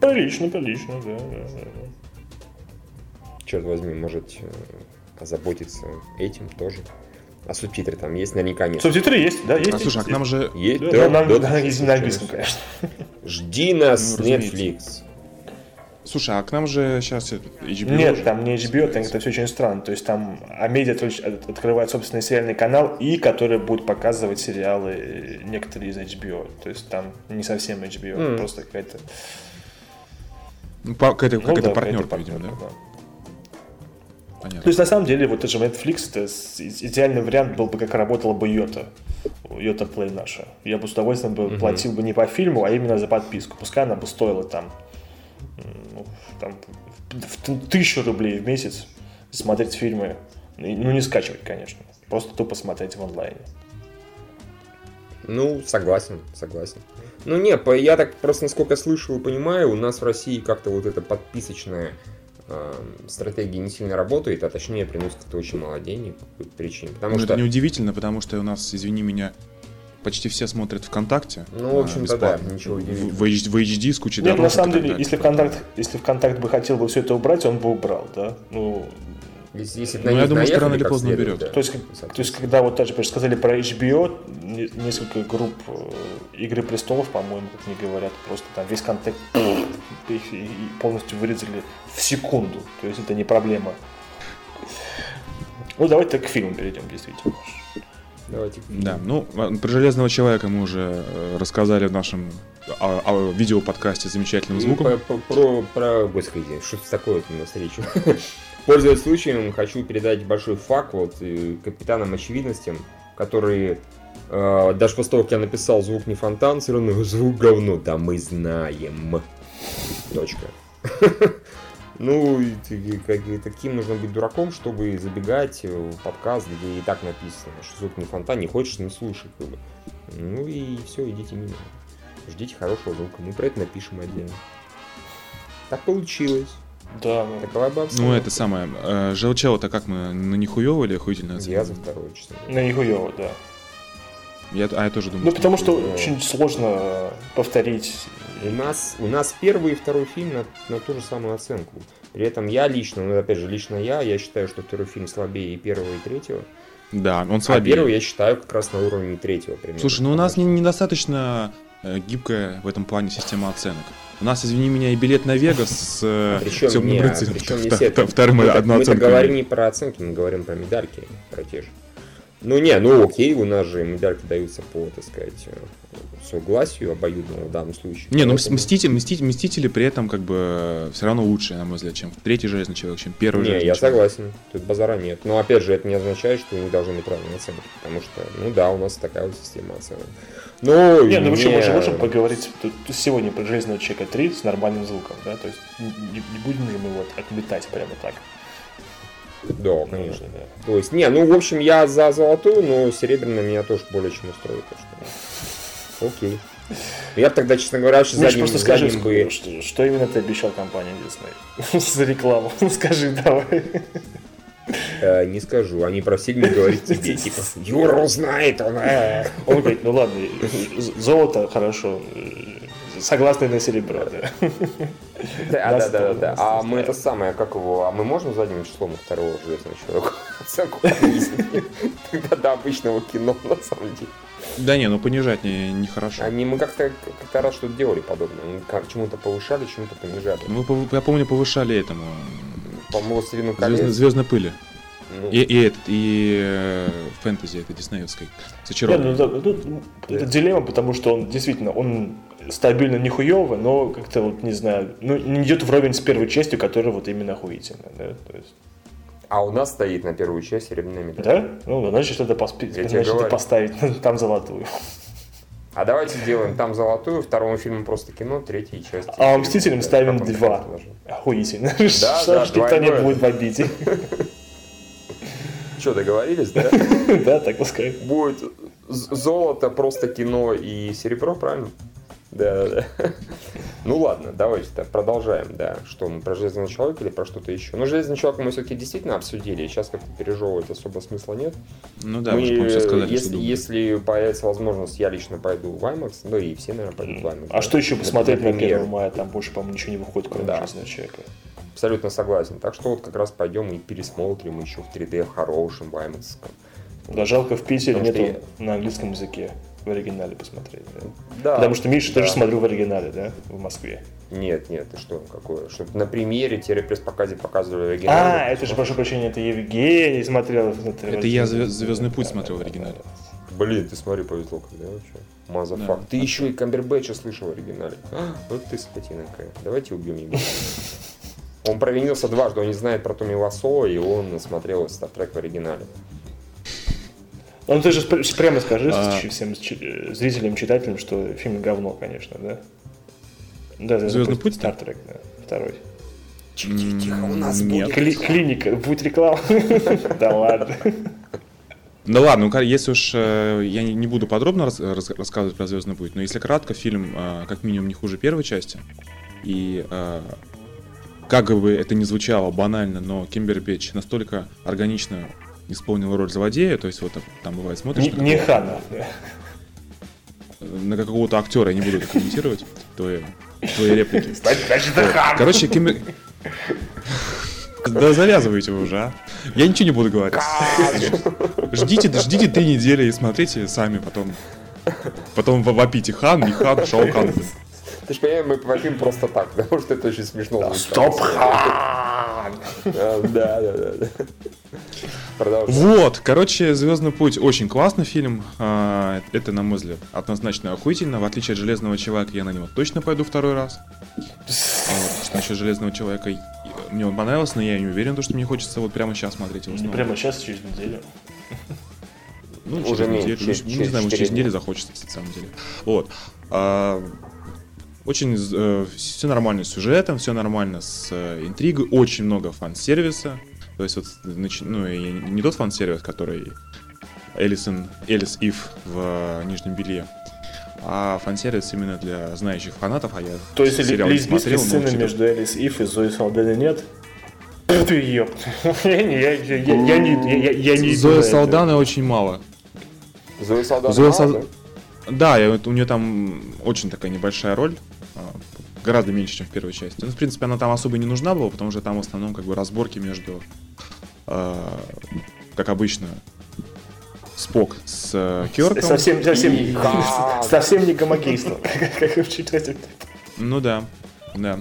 Прилично, прилично, да, да, да. Черт возьми, может э, озаботиться этим тоже. А субтитры там есть? Наверняка нет. Субтитры есть, да, есть. А слушай, а к нам же... Есть, да, да, нам, да, да, есть на английском, конечно. Жди нас, ну, Netflix. Слушай, а к нам же сейчас HBO Нет, же там не HBO, там это все очень странно. То есть там Амедиа открывает собственный сериальный канал, и который будет показывать сериалы э, некоторые из HBO. То есть там не совсем HBO, mm. просто какая-то... Ну, какая-то, ну, какая-то да, партнерка, видимо, да? да. Понятно. То есть, на самом деле, вот это же Netflix, это идеальный вариант был бы, как работала бы Йота. Йота Play наша. Я бы с удовольствием бы угу. платил бы не по фильму, а именно за подписку. Пускай она бы стоила там, ну, там в тысячу рублей в месяц смотреть фильмы. Ну, не скачивать, конечно. Просто тупо смотреть в онлайне. Ну, согласен, согласен. Ну, не, я так просто, насколько слышал и понимаю, у нас в России как-то вот это подписочное стратегия не сильно работает, а точнее приносит это очень мало денег по какой-то причине. Потому ну, что... это неудивительно, потому что у нас, извини меня, почти все смотрят ВКонтакте. Ну, в общем-то, да, ничего удивительного. В, в, в HD с кучей Нет, на самом деле, если ВКонтакт, если ВКонтакт бы хотел бы все это убрать, он бы убрал, да? Ну, если, если ну, я думаю, что рано или поздно уберет. Да. То, есть, то есть, когда вот даже сказали про HBO, несколько групп э, Игры престолов, по-моему, как не говорят, просто там весь контент их полностью вырезали в секунду. То есть это не проблема. Ну, давайте к фильму перейдем, действительно. Давайте. Да, ну, а, про Железного Человека мы уже э, рассказали в нашем а, а, видео-подкасте замечательным звуком. Про, про, про, про господи, что такое на встречу. Пользуясь случаем, хочу передать большой факт вот э, капитанам очевидностям, которые э, даже после того, как я написал звук не фонтан, все равно звук говно, да мы знаем. Точка. Ну, таким нужно быть дураком, чтобы забегать в подкаст, где и так написано, что звук не фонтан, не хочешь, не слушай. Ну и все, идите мимо. Ждите хорошего звука, мы про это напишем отдельно. Так получилось. Да, ну. Такова бы Ну, это самое. Э, Желчело-то как мы, на нихуево или охуительно Я за второе, честно На нихуево, да. Я, а я тоже думаю. Ну, потому что очень сложно повторить. У нас, у нас первый и второй фильм на, на ту же самую оценку. При этом я лично, ну опять же, лично я, я считаю, что второй фильм слабее и первого, и третьего. Да, он слабее. А первый я считаю как раз на уровне третьего примерно. Слушай, ну у нас недостаточно э, гибкая в этом плане система оценок. У нас, извини меня, и билет на Вегас с э, причем темным не, рыцарем. Причем не втор, вторым мы, одну мы говорим не про оценки, мы говорим про медальки, про те же. Ну не, ну окей, у нас же медальки даются по, так сказать, э, согласию обоюдного в данном случае. Не, ну мстители, мстители, мстители при этом как бы все равно лучше, на мой взгляд, чем третий Железный Человек, чем первый Не, Железный я человек. согласен, тут базара нет. Но опять же, это не означает, что у них должны быть равные оценки, потому что, ну да, у нас такая вот система оценок. Ну, не, ну вообще, мы можем поговорить сегодня про Железного Человека 3 с нормальным звуком, да, то есть не, не будем же мы вот отметать прямо так. Да, конечно. да. То есть, не, ну, в общем, я за золотую, но серебряная меня тоже более чем устроит. Так что... Окей. Я тогда, честно говоря, сейчас задним, просто скажи, задним бы... Что, что именно ты обещал компании Disney за рекламу? Скажи давай. Э, не скажу, они просили не говорить тебе, типа, Юра узнает, он... Э». Он говорит, ну ладно, золото хорошо, согласны на серебро, да. Да, да, да, да. А мы это самое, как его, а мы можем задним числом второго железного человека оценку Тогда до обычного кино, на самом деле. Да не, ну понижать не, нехорошо. Они мы как-то как раз что-то делали подобное. Мы как, чему-то повышали, чему-то понижали. Мы, я помню, повышали этому. По-моему, Звездной, Звездной пыли. Ну. И, и этот, и э, фэнтези это диснеевской. Нет, ну, да, тут да. это дилемма, потому что он действительно, он стабильно нихуево, но как-то вот, не знаю, ну, не идет вровень с первой частью, которая вот именно охуительная, да, то есть... А у нас стоит на первую часть серебряная медаль. Да? Ну, значит, надо, поспи... значит, поставить там золотую. А давайте сделаем там золотую, второму фильму просто кино, третьей части. А Мстителям ставим два. Охуительно. Да, Что да, ж никто не будет в обиде. Что, договорились, да? Да, так пускай. Будет золото, просто кино и серебро, правильно? Да, да, да. Ну ладно, давайте так, продолжаем, да. Что, мы про Железного Человека или про что-то еще? Ну, Железный Человек мы все-таки действительно обсудили, сейчас как-то пережевывать особо смысла нет. Ну да, Мы, мы же, по-моему, все сказали, если, если появится возможность, я лично пойду в IMAX, ну и все, наверное, пойдут в IMAX. А что еще посмотреть на Например. 1 мая? Там больше, по-моему, ничего не выходит, кроме Да. Железного человека. Абсолютно согласен. Так что вот как раз пойдем и пересмотрим еще в 3D в хорошем, в IMAX. Да, жалко, в Питере Потому нету на английском языке в оригинале посмотреть. да. Да. Потому что Миша да. тоже смотрю в оригинале, да, в Москве. Нет, нет, ты что, какое? Чтобы на премьере пресс-показе показывали А, оригинал. это же, прошу прощения, это Евгений смотрел. Это я «Звё- «Звездный путь» смотрел в оригинале. Блин, ты смотри, повезло, когда вообще. Motherfuck. Да. Ты еще и Камбербэтча слышал в оригинале. А, Вот ты скотина какая. Давайте убьем его. Он провинился дважды, он не знает про Томми Васо, и он смотрел Стартрек в оригинале. Ну ты же прямо скажи А. всем зрителям, читателям, что фильм говно, конечно, да? Да, «Звездный путь»? Стартрек, да, второй. Тихо, тихо, у нас Нет. будет. Кли- клиника, будет реклама? Да ладно. Ну ладно, ну, если уж э, я не, буду подробно рас- рас- рассказывать про Звездный путь, но если кратко, фильм э, как минимум не хуже первой части. И э, как бы это ни звучало банально, но Кимбербэтч настолько органично исполнил роль злодея, то есть вот там, там бывает смотришь Не на, не какого- Хана. да. на какого-то актера, я не буду это комментировать, твои, твои реплики. Значит, это Хан. Короче, Кимбер... Да завязывайте вы уже, а. Я ничего не буду говорить. Ждите, ждите три недели и смотрите сами потом. Потом во- вопите хан, не хан, шоу хан. Ты же понимаешь, мы вопим просто так, потому что это очень смешно. Стоп, Хан! Да, да, да. Продолжай. Вот, короче, Звездный путь очень классный фильм. А, Это, на мой взгляд, однозначно охуительно. В отличие от Железного человека, я на него точно пойду второй раз. Вот, потому что насчет Железного человека мне он понравился, но я не уверен, то, что мне хочется вот прямо сейчас смотреть его Не снова. прямо сейчас, через неделю. Ну, Уже через неделю. через- Ну, через не знаю, может, через неделю захочется, на самом деле. Вот. А, Очень все нормально с сюжетом, все нормально с э, интригой, очень много фан-сервиса. То есть вот, ну, и не тот фан-сервис, который Элисон, Элис Ив в э, Нижнем Белье, а фан-сервис именно для знающих фанатов, а я То есть сериал не смотрел, сцены между Элис Ив и Зоей Салдены нет? Ты ёп. Я не, Зоя. Салдана очень мало. Зоя Салдана Зоя мало, Сал- да? У нее там очень такая небольшая роль, а, гораздо меньше, чем в первой части. Ну, в принципе, она там особо не нужна была, потому что там в основном как бы разборки между, а, как обычно, Спок с э, Кёрком. Совсем, совсем, И совсем не гомогейство. Как учитывать. Ну да, да.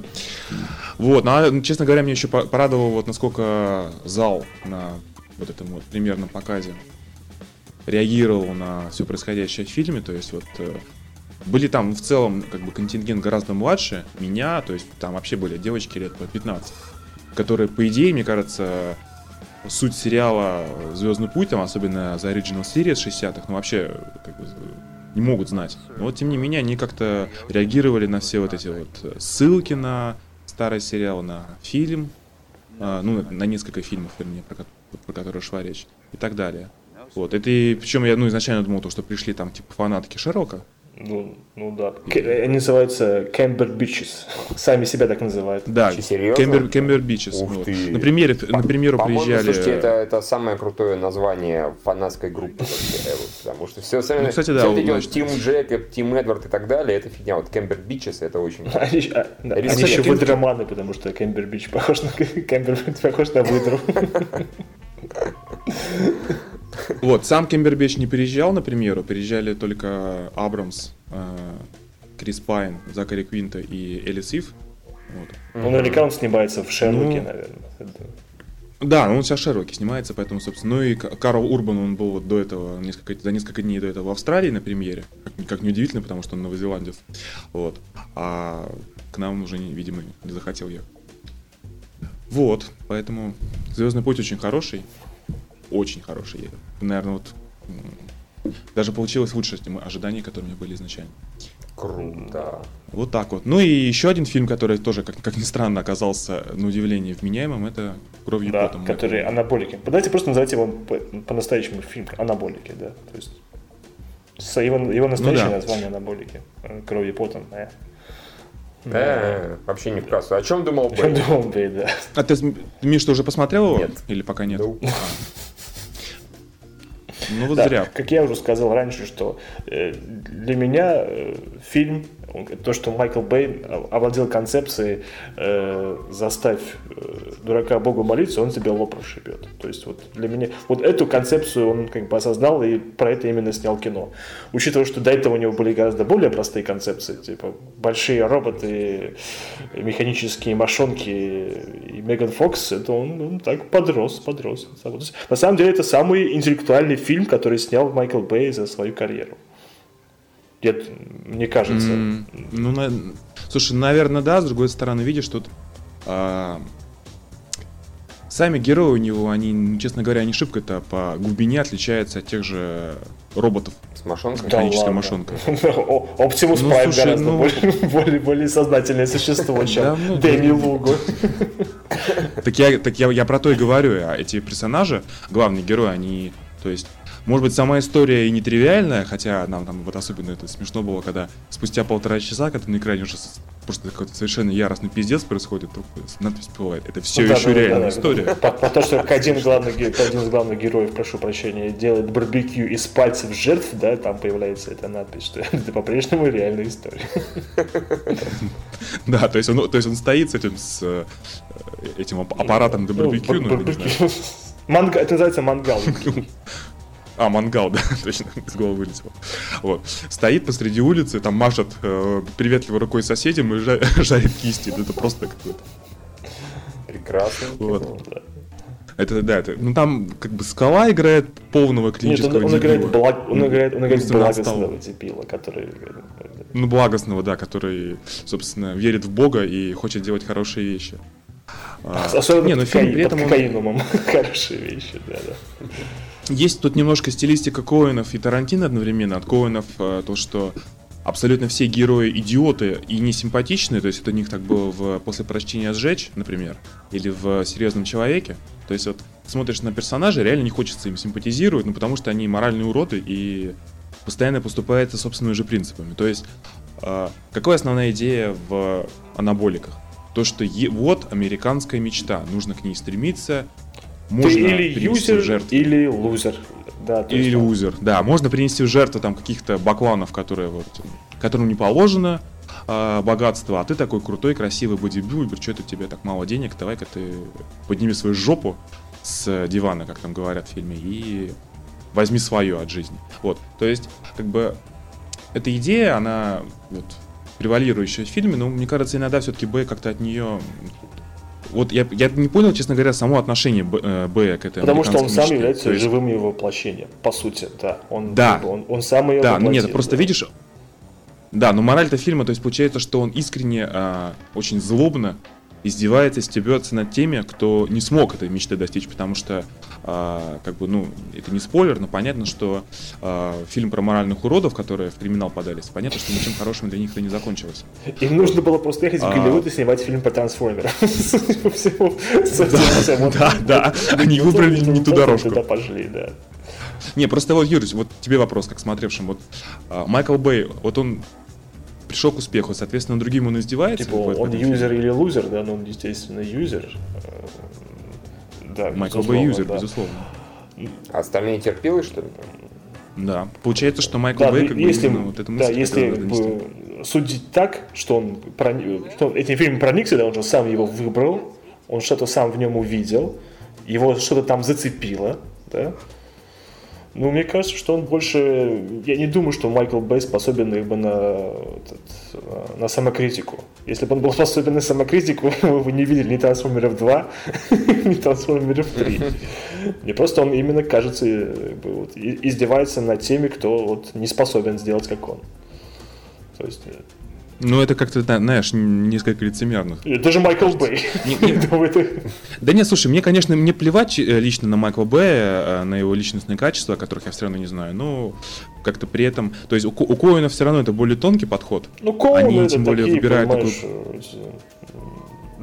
Вот, ну, а, честно говоря, мне еще по- порадовало, вот насколько зал на вот этом вот примерном показе реагировал на все происходящее в фильме. То есть вот э, были там в целом как бы контингент гораздо младше меня, то есть там вообще были девочки лет по 15, которые, по идее, мне кажется, суть сериала Звездный путь, там, особенно за Original Series 60-х, ну вообще как бы, не могут знать. Но вот тем не менее они как-то реагировали на все вот эти вот ссылки на старый сериал, на фильм, а, ну, на несколько фильмов, вернее, про, про которые шла речь, и так далее. Вот, это и, причем я, ну, изначально думал, то, что пришли там, типа, фанатки Шерлока, Ну, ну да. К- Они называются Кэмбер Бичес. Сами себя так называют. да? Кембер, Кембер Бичес. Ух вот. ты. На, примере, на примеру По-моему, приезжали... слушайте, это, это самое крутое название фанатской группы вот, потому что все, Ну, кстати, да, все значит- Team Jack, Team Edward и так далее, это фигня. Вот Cumberbitches, это очень... Они, а, еще выдроманы, потому что Камбербэтч похож на Камбер похож на выдру. Вот, сам Камбербэтч не приезжал, на премьеру, приезжали только Абрамс, э, Крис Пайн, Закари Куинто и Элис Ив. Вот. Ну, наверняка он снимается в Шерлоке, Ну, наверное. Да, он сейчас Шерлоки снимается, поэтому, собственно, ну и Карл Урбан, он был вот до этого, несколько, за несколько дней до этого в Австралии на премьере, как, как неудивительно, потому что он новозеландец, вот, а к нам уже, видимо, не захотел ехать. Вот, поэтому Звездный путь очень хороший, очень хороший, наверное, вот даже получилось лучше, чем ожидания, которые у меня были изначально. Круто. Вот так вот. Ну и еще один фильм, который тоже, как, как ни странно, оказался на удивление вменяемым, это «Кровью да, потом». который анаболики. Давайте просто назовите его по-настоящему фильм «Анаболики», да. То есть его, его настоящее ну, да. название «Анаболики». «Кровью потом», да. Да, вообще не в кассу. О чем думал Бэй? О чем думал Бэй, да. А ты, Миш, ты уже посмотрел его? Нет. Или пока нет? Ну, ну вот да, зря. Как я уже сказал раньше, что э, для меня э, то, что Майкл Бэй овладел концепцией э, «заставь э, дурака Богу молиться, он тебе лоб расшибет». То есть вот для меня, вот эту концепцию он как бы осознал и про это именно снял кино. Учитывая, что до этого у него были гораздо более простые концепции, типа большие роботы, механические мошонки и Меган Фокс, это он, он так подрос, подрос. На самом деле это самый интеллектуальный фильм, который снял Майкл Бэй за свою карьеру. Нет, мне кажется. Mm, ну, на... слушай, наверное, да. С другой стороны, видишь, тут а... сами герои у него, они, честно говоря, не шибко-то по глубине отличаются от тех же роботов. С мошонкой? Механической мошонкой. Оптимус ну, Прайм гораздо ну... более, более сознательное существо, чем ну, Дэми Лугу. Так я, так я, я про то и говорю. А эти персонажи, главные герои, они, то есть может быть, сама история и нетривиальная, хотя нам там вот особенно это смешно было, когда спустя полтора часа, когда на экране уже просто какой-то совершенно яростный пиздец происходит, надпись всплывает. Это все ну, еще да, реальная да, история. По, по то, что один, главный, один из главных героев, прошу прощения, делает барбекю из пальцев жертв, да, там появляется эта надпись, что это по-прежнему реальная история. Да, то есть он, то есть он стоит с этим, с э, этим аппаратом для ну, барбекю, ну, Манга, это называется мангал. А, мангал, да, точно, из головы вылетело. Вот. Стоит посреди улицы, там машет э, приветливой рукой соседям и жарит кисти. Это просто какой-то. Прекрасно. Вот. Это да, это, ну там как бы скала играет полного клинического Нет, он, он играет, благ, он играет, он играет благостного дебила, который... Ну, благостного, да, который, собственно, верит в Бога и хочет делать хорошие вещи. А, Особенно не, но фильм при этом он... хорошие вещи, да, да. Есть тут немножко стилистика Коинов и Тарантино одновременно. От Коинов э, то, что абсолютно все герои идиоты и не симпатичные, то есть это у них так было в «После прочтения сжечь», например, или в «Серьезном человеке». То есть вот смотришь на персонажей, реально не хочется им симпатизировать, ну потому что они моральные уроды и постоянно поступают собственными же принципами. То есть э, какая основная идея в анаболиках? То, что е- вот американская мечта, нужно к ней стремиться, можно Ты или юзер, жертву. или лузер. Да, или есть, лузер, да. Можно принести в жертву там каких-то бакланов, которые вот, которым не положено э, богатство, а ты такой крутой, красивый бодибилдер, что это тебе так мало денег, давай-ка ты подними свою жопу с дивана, как там говорят в фильме, и возьми свое от жизни. Вот, то есть, как бы, эта идея, она вот превалирующая в фильме, но мне кажется, иногда все-таки Б как-то от нее вот я, я не понял, честно говоря, само отношение Б, э, Б к этой Потому что он сам является есть... живым его воплощением, по сути, да. Он, да. Он, он сам ее Да, ну нет, просто да. видишь, да, но мораль-то фильма, то есть получается, что он искренне, а, очень злобно издевается, стебется над теми, кто не смог этой мечты достичь, потому что, э, как бы, ну, это не спойлер, но понятно, что э, фильм про моральных уродов, которые в криминал подались, понятно, что ничем хорошим для них это не закончилось. Им нужно было просто ехать в Голливуд и снимать фильм про трансформеров. Да, да, они выбрали не ту дорожку. Туда пошли, да. Не, просто вот, Юрий, вот тебе вопрос, как смотревшим. Вот Майкл Бэй, вот он пришел к успеху, соответственно, другим он издевается. Типа он юзер или лузер, да, ну он, естественно, юзер. Э, да, Майкл Бэй юзер, да. безусловно. А остальные терпилы, что ли? Да. Получается, что Майкл да, Бэй как если, бы вот эту мысль... Да, если бы судить так, что он, проник, что он этим фильмом проникся, да, он же сам его выбрал, он что-то сам в нем увидел, его что-то там зацепило, да, ну, мне кажется, что он больше... Я не думаю, что Майкл Бэй способен как бы на, на самокритику. Если бы он был способен на самокритику, вы бы не видели ни Трансформеров 2, ни Трансформеров 3. Мне просто он именно, кажется, вот, издевается над теми, кто вот не способен сделать, как он. То есть... Ну, это как-то, знаешь, несколько лицемерно. Это же Майкл Бэй. Да нет, слушай, мне, конечно, мне плевать э, лично на Майкла Бэя, э, на его личностные качества, о которых я все равно не знаю, но как-то при этом... То есть у, у Коэна все равно это более тонкий подход. Ну, Коэн Они тем более такие, выбирают такой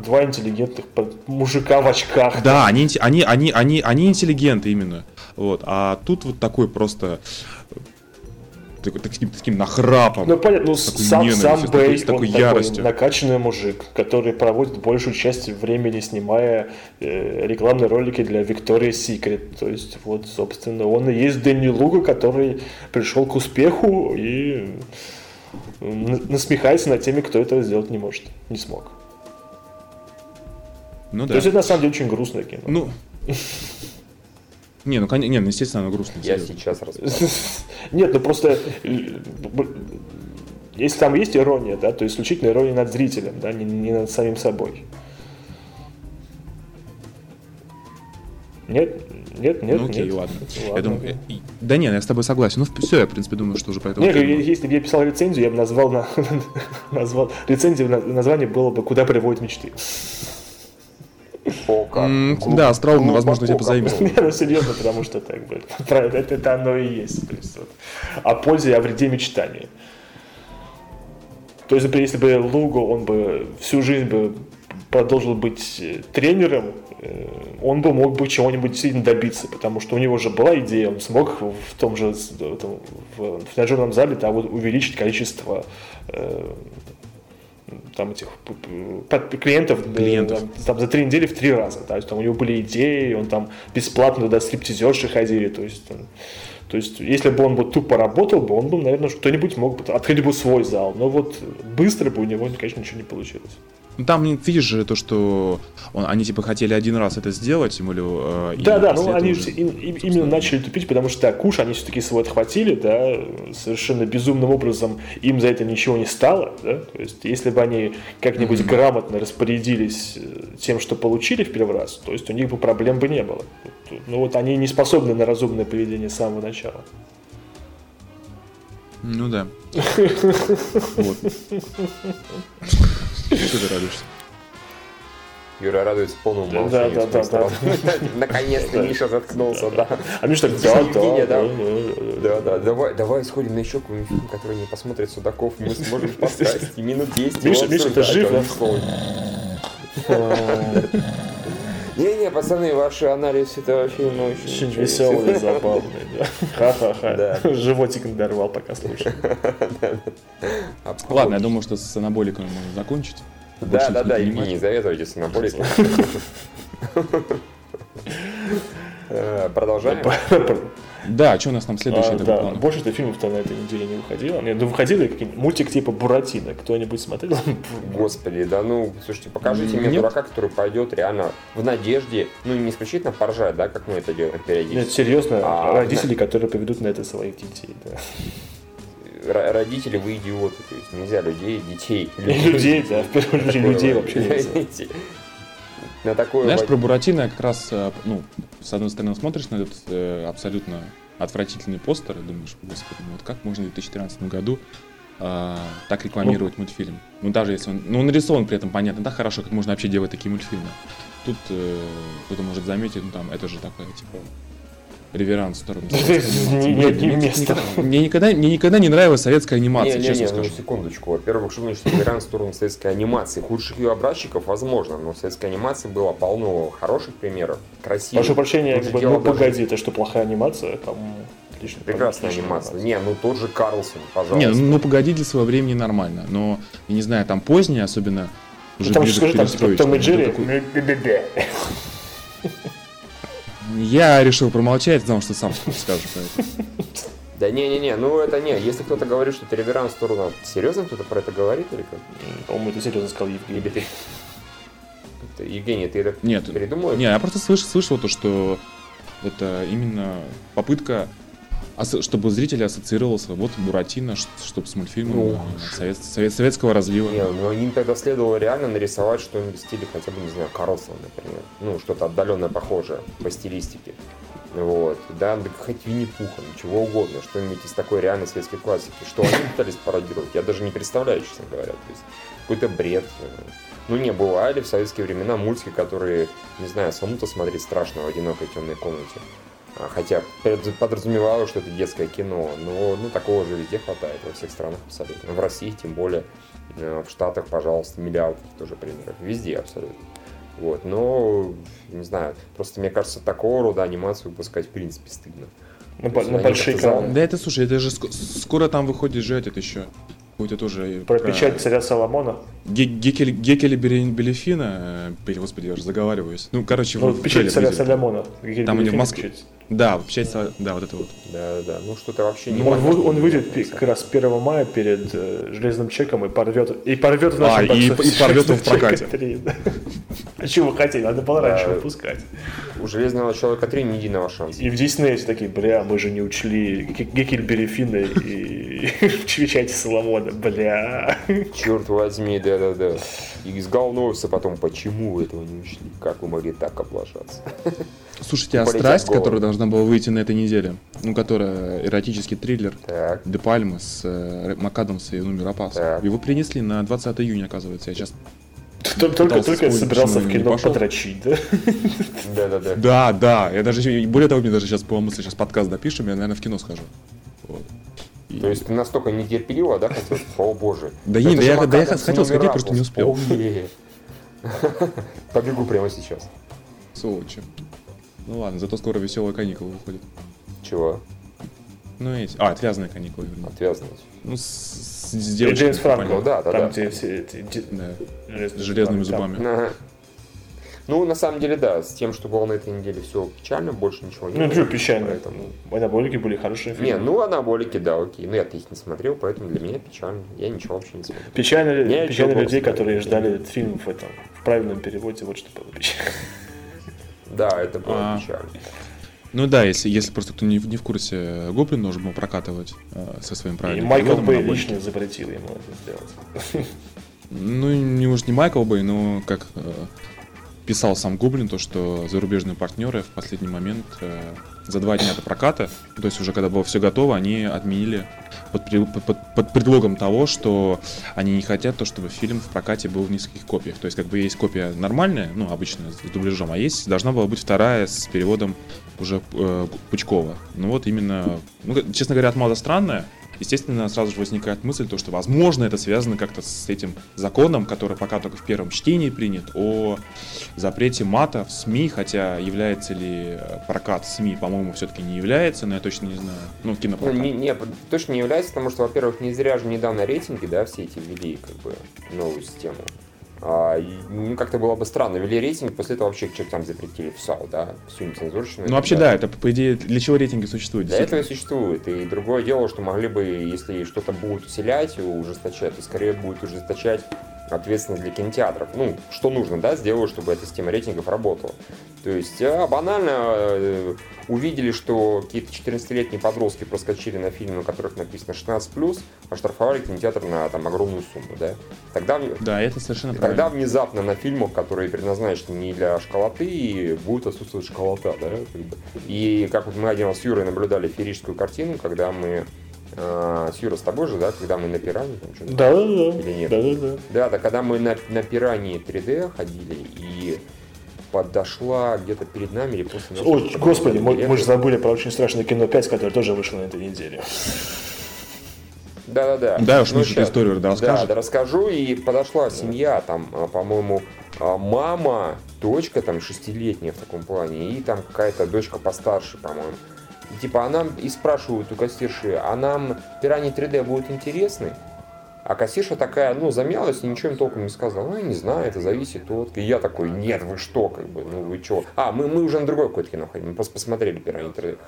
два интеллигентных мужика в очках. Да, они, они, они, они, они интеллигенты именно. Вот. А тут вот такой просто такой, таким, таким нахрапом. Ну, понятно, ну, сам, сам Бэй, такой, такой яростью. накачанный мужик, который проводит большую часть времени, снимая э, рекламные ролики для Victoria's Secret. То есть, вот, собственно, он и есть Дэнни Луга, который пришел к успеху и насмехается над теми, кто этого сделать не может, не смог. Ну да. То есть это на самом деле очень грустное кино. Ну, не, ну, конечно, не, ну, естественно, оно грустно. Я сейчас Нет, ну просто если там есть ирония, да, то исключительно ирония над зрителем, да, не, не над самим собой. Нет, нет, нет, ну, окей, нет. ладно. ладно. Я думаю, да нет, я с тобой согласен. Ну, все, я, в принципе, думаю, что уже по этому Нет, если бы я писал рецензию, я бы назвал, на, назвал рецензию, название было бы «Куда приводят мечты». Как. Mm, да, остроумно, возможно, тебя позаимствовал. Ну серьезно, потому что так бы. Это, это оно и есть. То есть, вот, о пользе и о вреде мечтания. То есть, например, если бы Луго, он бы всю жизнь бы продолжил быть э, тренером, э, он бы мог бы чего-нибудь действительно добиться, потому что у него же была идея, он смог в том же в, в тренажерном зале да, вот, увеличить количество э, там этих клиентов, э, клиентов. Там, там, за три недели в три раза. То есть там у него были идеи, он там бесплатно туда стриптизерши ходили. То есть, там, то есть, если бы он бы тупо работал бы, он бы, наверное, кто-нибудь мог бы открыть бы свой зал. Но вот быстро бы у него, конечно, ничего не получилось. Ну, там видишь же то, что он, они типа хотели один раз это сделать, тем более. Э, да, да, ну они уже, им, им, именно начали тупить, потому что куш они все-таки свой отхватили, да, совершенно безумным образом им за это ничего не стало, да. То есть, если бы они как-нибудь mm-hmm. грамотно распорядились э, тем, что получили в первый раз, то есть у них бы проблем бы не было. Ну вот они не способны на разумное поведение с самого начала. Ну да. Вот. Что ты радуешься? Юра радуется полному молчанию. Да, да, да, да. Наконец-то Миша заткнулся, да. А Миша так, да, да, да, да, давай, давай сходим на еще какой-нибудь фильм, который не посмотрит Судаков, мы сможем поставить минут 10. Миша, Миша, ты жив, да? Не-не, пацаны, ваши анализ это вообще ну, очень... Очень веселый, забавный. Ха-ха-ха. Животик надорвал, пока слушал. Ладно, я думаю, что с анаболиком можно закончить. Да, да, да, Евгений, завязывайте с анаболиком. Э, продолжаем. Да, что у нас там следующее? А, да, плана? больше-то фильмов-то на этой неделе не выходило. Нет, ну выходили какие-нибудь мультик типа Буратино. Кто-нибудь смотрел? Господи, да ну, слушайте, покажите мне дурака, который пойдет реально в надежде, ну не исключительно поржать, да, как мы это делаем периодически. Нет, серьезно, а, родители, на... которые поведут на это своих детей, да родители, вы идиоты. То есть нельзя людей, детей. Людей, да, в первую очередь людей вообще нельзя. На такое Знаешь, про Буратино как раз, э, ну, с одной стороны, смотришь на этот э, абсолютно отвратительный постер и думаешь, господи, ну вот как можно в 2013 году э, так рекламировать ну, мультфильм? Ну, даже если он, ну, он нарисован при этом, понятно, да, хорошо, как можно вообще делать такие мультфильмы. Тут э, кто-то может заметить, ну, там, это же такое, типа, реверанс в сторону Мне никогда, мне никогда не нравилась советская анимация, не, честно не, скажу. Ну, секундочку. Во-первых, что значит реверанс в сторону советской анимации? Худших ее образчиков, возможно, но в советской анимации было полно хороших примеров, красивых. Прошу прощения, как бы, ну погоди, это что, плохая анимация? Там отлично. Прекрасная анимация. Не, ну тот же Карлсон, пожалуйста. Не, ну, ну погоди, для своего времени нормально. Но, я не знаю, там позднее, особенно уже ну, там ближе скажи, к там, типа, Том и Джерри, я решил промолчать, потому что сам скажешь. Да не-не-не, ну это не. Если кто-то говорит, что это реверанс в сторону, серьезно кто-то про это говорит или как? По-моему, это серьезно сказал Евгений. Евгений, ты это Нет, передумал? Не, я просто слышал, слышал то, что это именно попытка чтобы зритель ассоциировался вот Буратино, чтобы с мультфильмом ну, совет, совет, советского разлива. Не, ну им тогда следовало реально нарисовать что-нибудь в стиле хотя бы, не знаю, Карлсона, например. Ну, что-то отдаленно похожее по стилистике. Вот, да, да хоть Винни-Пуха, ничего угодно, что-нибудь из такой реальной светской классики. Что они пытались пародировать, я даже не представляю, честно говоря. То есть какой-то бред. Ну, не, бывали в советские времена мультики, которые, не знаю, самому-то смотреть страшно в одинокой темной комнате. А, хотя подразумевало, что это детское кино, но ну, такого же везде хватает, во всех странах абсолютно. В России тем более, э, в Штатах, пожалуйста, миллиард тоже примеров. Везде абсолютно. Вот, но, не знаю, просто мне кажется, такого рода анимацию выпускать в принципе стыдно. На, на большие экраны. Да это, слушай, это же скоро там выходит же этот еще. Какой-то тоже... Про, про... печать царя Соломона? Гекель, Гекеля Белефина, э, господи, я уже заговариваюсь. Ну, короче, ну, в печать царя Соломона. Там они в Москве. Да, печать, да, вот это вот. Да, да, ну что-то вообще не ну, Он, вы, он выйдет как раз 1 мая перед э, железным чеком и порвет, и порвет в нашем а, и, и порвет его в прокате. 3, да. А вы хотели? Надо было раньше выпускать. У Железного Человека 3 ни единого шанса. И в Диснее такие, бля, мы же не учли Гекель Берефина и в печати Соломона, бля. Черт возьми, да-да-да. И с потом, почему вы этого не учли? Как вы могли так облажаться? Слушайте, а «Страсть», которая должна была выйти на этой неделе, ну, которая эротический триллер так. «Де Пальмы» с э, МакАдамса и Нумер Рапас, его принесли на 20 июня, оказывается. Я сейчас только, только, только собирался в кино подрочить, да? Да, да, да. Да, да. Я даже, более того, мне даже сейчас по мысли, сейчас подкаст допишем, я, наверное, в кино схожу. Вот. И... То есть ты настолько нетерпеливо, да, хотел? О боже. Да, не, да я, да я хотел сходить, просто не успел. Побегу прямо сейчас. Сволочи. Ну ладно, зато скоро веселые каникулы выходят. Чего? Ну эти. А, отвязные каникулы, вернее. Отвязные. Ну, с, с девочкой. Джеймс Франко, да, да, там, да. где все эти... Да. С железными зубами. Ага. Ну, на самом деле, да, с тем, что было на этой неделе все печально, больше ничего не Ну, что печально? Поэтому... Анаболики были хорошие фильмы. Не, ну, анаболики, да, окей. Ну, я-то их не смотрел, поэтому для меня печально. Я ничего вообще не смотрел. Печально, печально людей, которые ждали этот фильм в этом, в правильном переводе, вот что было печально. Да, это было а, печально. Ну да, если, если просто кто не, не в курсе, Гоблин нужно было прокатывать э, со своим правильным И Майкл Бэй лично запретил ему это сделать. Ну, не может не Майкл Бэй, но как э, писал сам Гоблин, то что зарубежные партнеры в последний момент э, за два дня до проката, то есть уже когда было все готово, они отменили под, под, под предлогом того, что они не хотят то, чтобы фильм в прокате был в нескольких копиях. То есть как бы есть копия нормальная, ну обычная с дубляжом, а есть должна была быть вторая с переводом уже э, Пучкова. Ну вот именно, ну, честно говоря, отмаза странная, естественно, сразу же возникает мысль, то, что, возможно, это связано как-то с этим законом, который пока только в первом чтении принят, о запрете мата в СМИ, хотя является ли прокат СМИ, по-моему, все-таки не является, но я точно не знаю. Ну, кинопрокат. Ну, не, не, точно не является, потому что, во-первых, не зря же недавно рейтинги, да, все эти ввели, как бы, новую систему. А, ну, как-то было бы странно. Вели рейтинг, после этого вообще что-то там запретили в САУ, да, всю нецензурщину. Ну, вообще, да, это, по идее, для чего рейтинги существуют? Для этого и существует. И другое дело, что могли бы, если что-то будут усилять ужесточать, то скорее будет ужесточать ответственность для кинотеатров. Ну, что нужно, да, сделаю, чтобы эта система рейтингов работала. То есть а, банально э, увидели, что какие-то 14-летние подростки проскочили на фильмы, на которых написано 16+, оштрафовали кинотеатр на там огромную сумму, да. Тогда, да, это совершенно правильно. Тогда внезапно на фильмах, которые предназначены не для школоты, будет отсутствовать школота, да. И как вот мы один раз с Юрой наблюдали феерическую картину, когда мы э, с Юрой с тобой же, да, когда мы на пиране там Да, да, да. Или нет? Да, да, да. Да, да, когда мы на, на пиране 3D ходили и подошла где-то перед нами или после нас. Ой, господи, мы, мы же забыли про очень страшное кино 5, которое тоже вышло на этой неделе. Да-да-да. Да, уж ну, эту историю да, расскажешь. Да, да, расскажу. И подошла семья, там, а, по-моему, а, мама, дочка там шестилетняя в таком плане, и там какая-то дочка постарше, по-моему. Типа, она и спрашивают у кассирши, а нам пираньи 3D будут интересны? А кассирша такая, ну, замялась и ничего им толком не сказала. Ну, я не знаю, это зависит от... И я такой, нет, вы что, как бы, ну вы что? А, мы, мы уже на другое какое-то кино ходим, мы просто посмотрели пираньи 3D.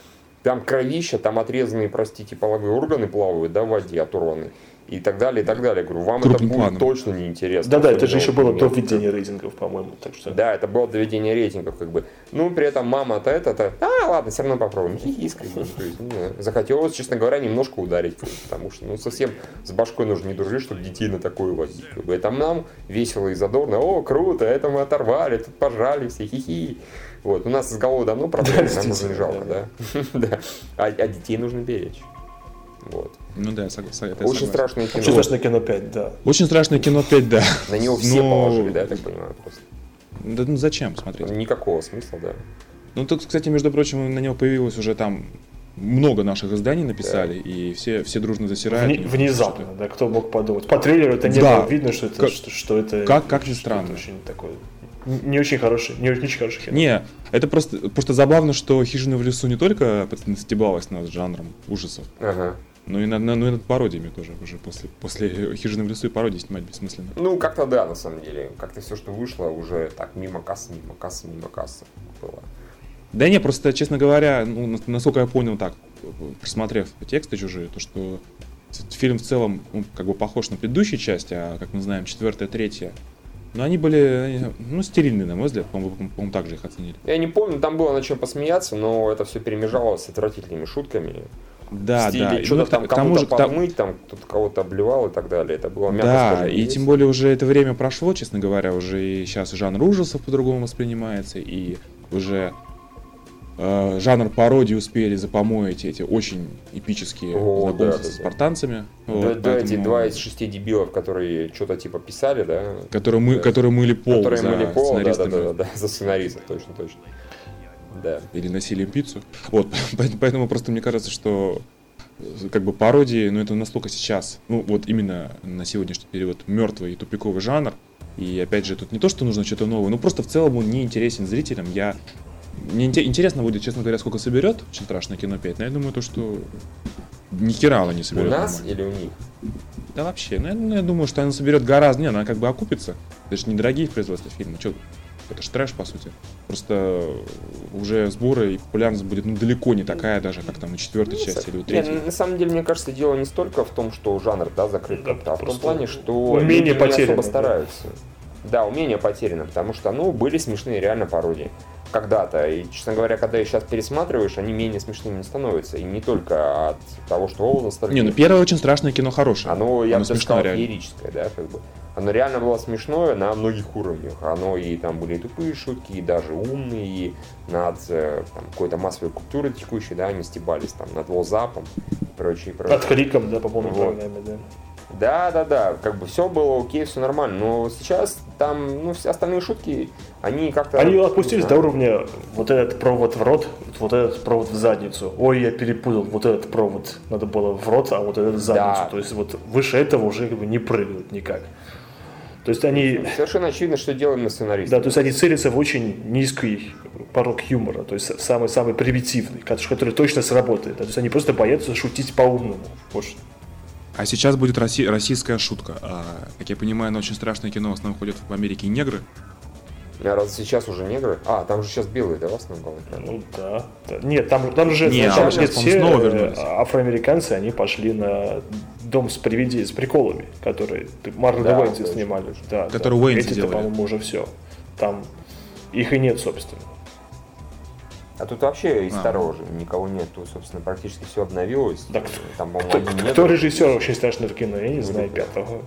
Там кровища, там отрезанные, простите, половые органы плавают, да, в воде оторванные. И так далее, и так далее. Говорю, вам это будет планом. точно неинтересно. Да-да, это же еще было до введения рейтингов, по-моему. Так что... Да, это было до введения рейтингов, как бы. Ну, при этом мама-то это-то, а, ладно, все равно попробуем. Хихис, как бы. То есть, ну, захотелось, честно говоря, немножко ударить, потому что, ну, совсем с башкой нужно не дружить, чтобы детей на такое возить. Как бы. Это нам весело и задорно, о, круто, это мы оторвали, тут пожали все, хихи. Вот, у нас с головой давно проблемы, нам уже не жалко, да. да. А, а детей нужно беречь. Вот. Ну да, согласен. Очень согласен. страшное кино. Очень страшное кино 5, да. Очень страшное кино 5, да. На него все Но... положили, да, я так понимаю, просто. Да ну зачем смотреть? Никакого смысла, да. Ну тут, кстати, между прочим, на него появилось уже там много наших изданий написали, да. и все, все дружно засирают. Вне, внезапно, да, кто мог подумать. По трейлеру это не да. было видно, что это, как, что, что это... Как, как ни странно. Очень такое не очень хороший, не очень хороший кино. Не, это просто, просто забавно, что «Хижина в лесу» не только стебалась над жанром ужасов, ага. Но и над, ну, и над пародиями тоже уже после, после «Хижины в лесу» и пародии снимать бессмысленно. Ну, как-то да, на самом деле. Как-то все, что вышло, уже так мимо кассы, мимо кассы, мимо кассы было. Да не, просто, честно говоря, ну, насколько я понял так, просмотрев тексты чужие, то что фильм в целом ну, как бы похож на предыдущие части, а, как мы знаем, четвертая, третья но они были, ну, стерильные, на мой взгляд, по-моему, по так же их оценили. Я не помню, там было на чем посмеяться, но это все перемежалось с отвратительными шутками. Да, стиле, да. Что-то ну, там кому-то помыть, там кто-то кого-то обливал и так далее. Это было мягко Да, скажем, и есть. тем более уже это время прошло, честно говоря, уже и сейчас жанр ужасов по-другому воспринимается, и уже э, жанр пародии успели запомоить эти очень эпические О, знакомства да, да, с спартанцами. Да, вот, да поэтому... эти два из шести дебилов, которые что-то типа писали, да? Которые, мы, да. которые мыли пол которые за мыли пол, да, да, да, да, за сценаристов, точно, точно. Да. Или носили пиццу. Вот, поэтому просто мне кажется, что э, как бы пародии, ну это настолько сейчас, ну вот именно на сегодняшний период мертвый и тупиковый жанр, и опять же, тут не то, что нужно что-то новое, ну просто в целом он не интересен зрителям. Я мне интересно будет, честно говоря, сколько соберет очень страшное кино 5, но я думаю, то, что ни хера она не соберет. У нас нормально. или у них? Да вообще, ну я, ну, я думаю, что она соберет гораздо, не, она как бы окупится. Это же недорогие в производстве фильма, что это же трэш, по сути. Просто уже сборы и популярность будет ну, далеко не такая даже, как там у четвертой ну, части или у третьей. Не, на самом деле, мне кажется, дело не столько в том, что жанр да, закрыт, да, а в том плане, что умение люди не особо стараются. Да, умение потеряно, потому что, ну, были смешные реально пародии когда-то. И, честно говоря, когда их сейчас пересматриваешь, они менее смешными не становятся. И не только от того, что о, ностальгия. Не, ну первое очень страшное кино хорошее. Оно, я бы сказал, феерическое, да, как бы. Оно реально было смешное на многих уровнях. Оно и там были и тупые шутки, и даже умные, и над э, там, какой-то массовой культурой текущей, да, они стебались там над лозапом и прочее, прочее. Над криком, да, по полной вот. программе, да. Да, да, да, как бы все было окей, все нормально, но сейчас там, ну, все остальные шутки, они как-то... Они опустились до уровня вот этот провод в рот, вот этот провод в задницу. Ой, я перепутал, вот этот провод надо было в рот, а вот этот в задницу. Да. То есть вот выше этого уже как бы не прыгают никак. То есть они... Совершенно очевидно, что делаем на сценаристы. Да, то есть они целятся в очень низкий порог юмора, то есть самый-самый примитивный, который точно сработает. То есть они просто боятся шутить по-умному. Вот а сейчас будет росси- российская шутка. А, как я понимаю, на очень страшное кино в основном ходят в Америке негры. А раз сейчас уже негры? А, там же сейчас белые, да, в основном Ну да. Нет, там, там же не, а сейчас, все снова вернулись. афроамериканцы, они пошли на дом с привидениями, с приколами, которые Марк да, Уэйнси снимали. Да, который да. Уэйнси Эти-то, по-моему, уже все. Там их и нет, собственно. А тут вообще из а. старого же никого нет. Тут, собственно, практически все обновилось. Да, Там, кто, кто, кто режиссер очень страшного кино? Я не знаю, пятого.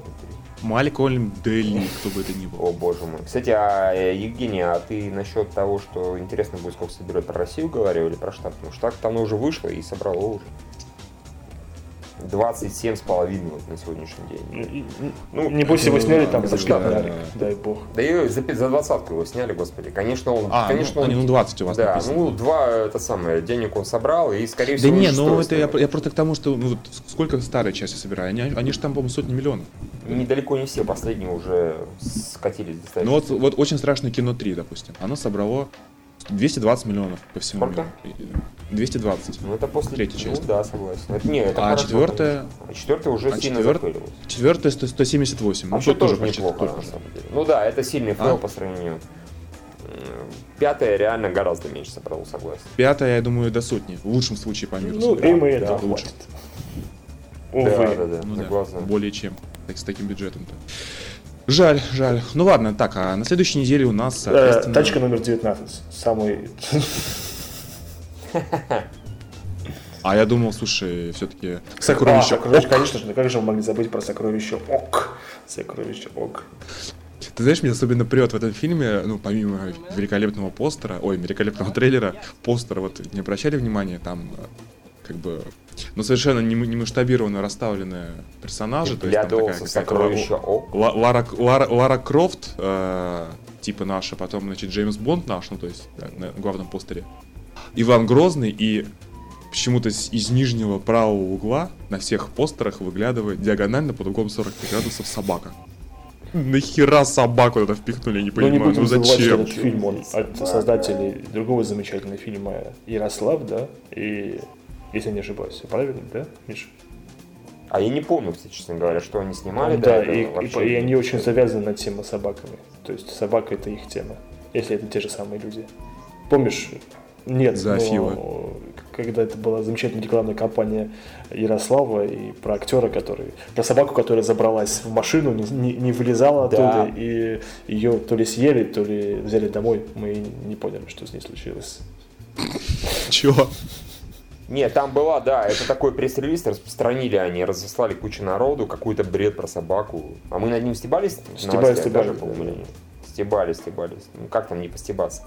Малькольм Дели, кто бы это ни был. О, боже мой. Кстати, а, э, Евгений, а ты насчет того, что интересно будет, сколько соберет про Россию говорил или про штат? Потому что так-то оно уже вышло и собрало уже. 27 с половиной вот на сегодняшний день. Ну, небось его сняли там за штат, дай бог. Да и за, за двадцатку его сняли, господи. Конечно, он... А, конечно, ну, он, ну 20 у вас Да, написано. ну два, это самое, денег он собрал, и, скорее всего... Да не, ну это я, я просто к тому, что ну, вот, сколько старые части собирали, они, они же там, по-моему, сотни миллионов. Ну далеко не все, последние уже скатились достаточно. Ну вот, вот очень страшное кино 3, допустим. Оно собрало 220 миллионов по всему Сколько? миру. 220. Ну это после третьей части. Ну да, согласен. Это, не, это а четвертая? А четвертая уже а сильно четвер... Четвертая 178. А ну, тоже, тоже неплохо, на самом деле. Ну да, это сильный fail а? по сравнению. Пятая реально гораздо меньше собрал, согласен. Пятая, я думаю, до сотни. В лучшем случае по миру. Ну, и да, лучше. Увы. Да, да, да, Ну да, более чем. Так, с таким бюджетом-то. Жаль, жаль. Ну ладно, так, а на следующей неделе у нас, Э, соответственно... Тачка номер 19. Самый... А я думал, слушай, все-таки А, сокровище сокровище, Ок. конечно же, как же мы могли забыть про сокровище ОК? Сокровище ОК. Ты знаешь, мне особенно прет в этом фильме, ну, помимо великолепного постера, ой, великолепного трейлера, постера, вот не обращали внимания, там э, как бы, ну, совершенно не, не масштабированно расставленные персонажи. то есть там такая Ок. Ла- Лара, Лара, Лара Крофт, э, типа наша, потом, значит, Джеймс Бонд наш, ну, то есть да, на главном постере. Иван Грозный и почему-то из нижнего правого угла на всех постерах выглядывает диагонально под углом 45 градусов собака. Нахера собаку туда впихнули, я не Ну не понимаю, будем ну забывать, что зачем? этот фильм, он от создателей другого замечательного фильма Ярослав, да? И, если не ошибаюсь, правильно, да, Миша? А я не помню, кстати, честно говоря, что они снимали. до да, этого и, вообще. и- и они очень завязаны на тему собаками. То есть собака это их тема, если это те же самые люди. Помнишь? Нет, Зоофилы. но когда это была замечательная рекламная кампания Ярослава и про актера, который, про собаку, которая забралась в машину, не, не- не вылезала Да. оттуда, и ее то ли съели, то ли взяли домой. Мы не поняли, что с ней случилось. Чего? Нет, там была, да, это такой пресс-релиз, распространили они, разослали кучу народу, какой-то бред про собаку. А мы над ним стебались? Стебались, стебались, да? Стебались, стебались. Ну как там не постебаться?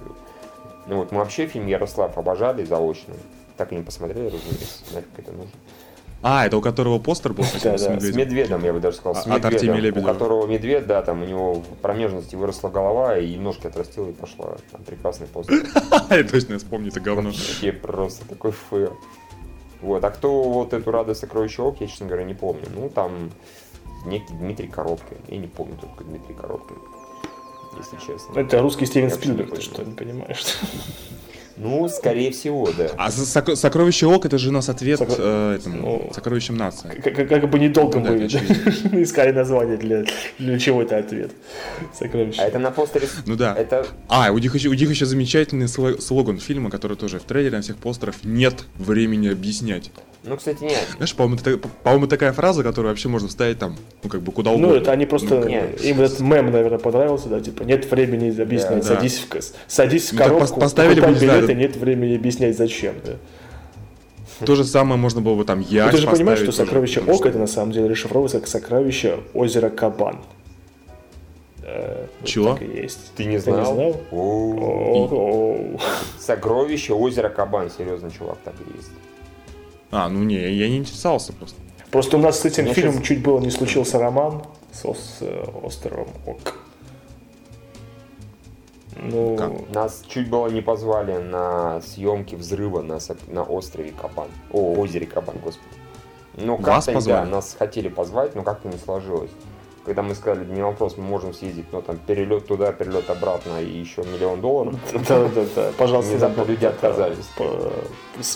Ну вот мы вообще фильм Ярослав обожали заочно. Так и не посмотрели, разумеется, нафиг это нужно. А, это у которого постер был Да, с да, С медведем? медведом, я бы даже сказал, с А- от Артемия медведем, у Лебедева. которого медведь, да, там у него в промежности выросла голова, и ножки отрастила, и пошла. Там прекрасный постер. Я точно вспомню это говно. Вообще просто такой фэр. Вот, а кто вот эту радость сокровища Ок, я, честно говоря, не помню. Ну, там некий Дмитрий Коробкин. Я не помню только Дмитрий Коробкин, если честно. Это русский Стивен Спилберг, ты что, не понимаешь? Ну, скорее всего, да. А сок- сокровище Ок это же у нас ответ Сокро- э, этому, Ну, сокровищем нации. Как, как- бы недолго Ну да, мы очевидно. искали название для, для чего это ответ. Сокровище. А это на постере... Ну да. Это... А, у них, еще, у них еще замечательный сло- слоган фильма, который тоже в трейлере на всех постерах «Нет времени объяснять». Ну, кстати, нет. Знаешь, по-моему, это, по-моему, такая фраза, которую вообще можно вставить там, ну, как бы куда угодно. Ну, это они просто... Ну, нет. им этот мем, наверное, понравился, да, типа, нет времени объяснять, Да. садись, в, кас- садись в Ну, так коробку, пос- поставили бы, не знаю, да. нет времени объяснять, зачем, да. То же самое можно было бы там я. Ну, ты же понимаешь, что сокровище Ока, это на самом деле расшифровывается как сокровище озера Кабан. Э, Чего? Так и есть. Ты не Ты не знал? знал? О, О-о-о. Сокровище озера Кабан. Серьезно, чувак, так и есть. А, ну не, я не интересовался просто. Просто у нас с этим фильмом чуть было не случился роман с, ос- э, островом Ок. Ну, Как? Нас чуть было не позвали на съемки взрыва на, на острове Кабан. О, озере Кабан, господи. Ну, позвали? да, нас хотели позвать, но как-то не сложилось. Когда мы сказали, не вопрос, мы можем съездить, но там перелет туда, перелет обратно и еще миллион долларов. да, да, да, пожалуйста. Внезапно люди отказались.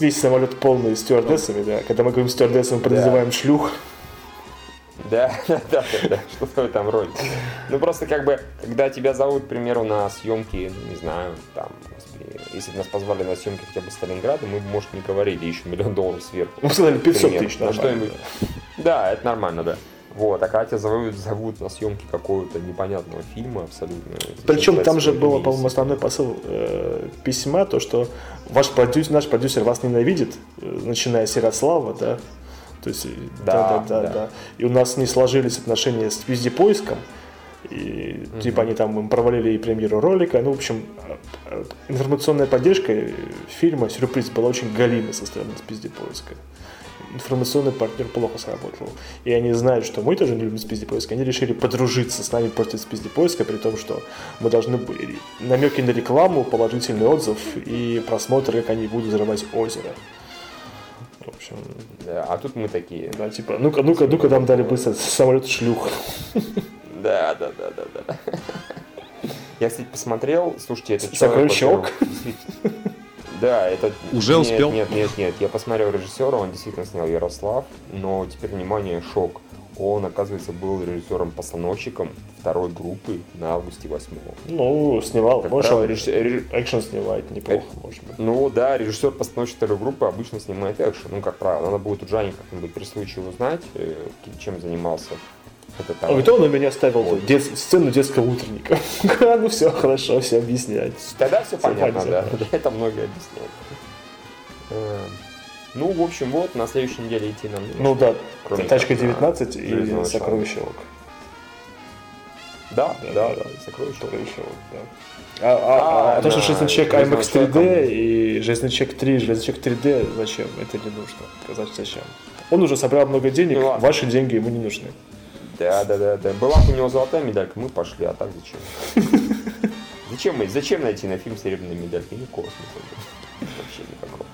Весь самолет полный стюардессами, да. Когда мы говорим стюардессам, подозреваем шлюх. Да, да, да, да, что в этом роде. Ну просто как бы, когда тебя зовут, к примеру, на съемки, ну, не знаю, там, господи, если бы нас позвали на съемки хотя бы Сталинграда, мы бы, может, не говорили еще миллион долларов сверху. Мы сказали 500 Пример. тысяч, На нормально. что-нибудь. Да, это нормально, да. Вот, а когда тебя зовут, зовут на съемки какого-то непонятного фильма абсолютно. Причем там же было, по-моему, основной посыл э, письма, то, что ваш продюсер, наш продюсер вас ненавидит, э, начиная с Ярослава, да. То есть, да, Да, да, да, да. И у нас не сложились отношения с вездепоиском. И типа они там им провалили и премьеру ролика. Ну, в общем, э, информационная поддержка фильма «Сюрприз» была очень галимой со стороны спиздепоиска. Информационный партнер плохо сработал. И они знают, что мы тоже не любим спиздепоиск. Они решили подружиться с нами против спиздепоиска, при том, что мы должны были намеки на рекламу, положительный отзыв и просмотр, как они будут взрывать озеро. В общем, Да, а тут мы такие. да, типа, ну-ка, ну-ка, ну-ка, нам дали быстро самолет шлюх. Да, да, да, да, да. Я, кстати, посмотрел, слушайте, это Сокровище человек, Ок? который действительно- Да, это... Уже нет, успел? Нет, нет, нет, я посмотрел режиссера, он действительно снял Ярослав, но теперь, внимание, шок. Он, оказывается, был режиссером-постановщиком второй группы на августе 8 Ну, снимал, Как может, реж- реж- экшен снимает неплохо, может быть. Ну да, режиссер-постановщик второй группы обычно снимает экшен, ну, как правило. Надо будет у Джани как-нибудь при случае узнать, э, чем занимался этот А товарищ. кто на меня ставил дет- сцену детского утренника? А, ну все, хорошо, все объяснять. Тогда все понятно, понятно. да. Это многое объясняет. Ну, в общем, вот, на следующей неделе идти нам. Ну да, Кроме тачка как, а, 19 и Железного сокровищевок. Да, Да, да, сокровище. Да. А, а- а А, то, что Железного IMAX 3D человека. и Железный человек 3, Железный человек 3D, зачем? Это не нужно. Сказать зачем. Он уже собрал много денег, Ну ваши деньги ему не нужны. Да, да, да, да. Была бы у него золотая медалька, мы пошли, а так зачем? Зачем, мы- зачем найти на фильм серебряные медальки? Никакого смысла. Вообще никакого.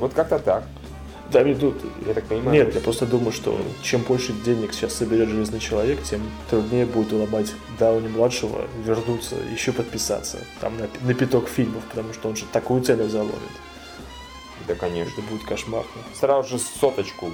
Вот как-то так. Да, тут- Я так понимаю. Нет, я просто думаю, что чем больше денег сейчас соберет Железный Человек, тем труднее будет уломать Дауни-младшего вернуться, еще подписаться. Там на, на пяток фильмов, потому что он же такую цену заловит. Да, конечно. Это будет кошмарно. Сразу же соточку.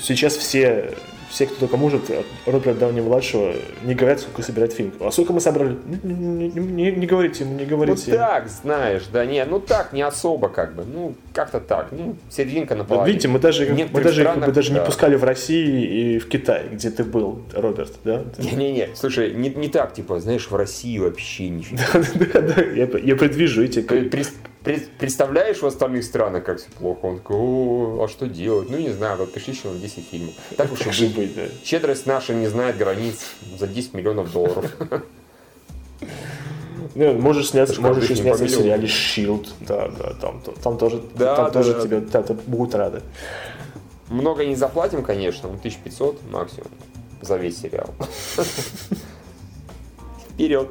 Сейчас все, все, кто только может, от Роберта Дауни-младшего не говорят, сколько собирать фильм. А сколько мы собрали? Не, не- не- не- не говорите ему, не Ну говорите. так, знаешь, да не, ну так, не особо как бы. Ну, как-то так. Ну, серединка на Вот видите, мы даже, мы даже, странах, даже не да. пускали в России и в Китае, где ты был, Роберт, да? Не-не-не, слушай, не, не так, типа, знаешь, в России вообще нифига. Да, да, я, я предвижу эти... Представляешь в остальных странах, как все плохо? Он такой, о, а что делать? Ну, не знаю, вот пришли еще на 10 фильмов. Так уж и быть. быть, да. Щедрость наша не знает границ за 10 миллионов долларов. Ну, можешь сняться, можешь еще сняться в сериале Shield, да, да, там, там тоже, Да, там да, тоже да. тебе да, будут рады. Много не заплатим, конечно, ну, 1500 максимум за весь сериал. Вперед!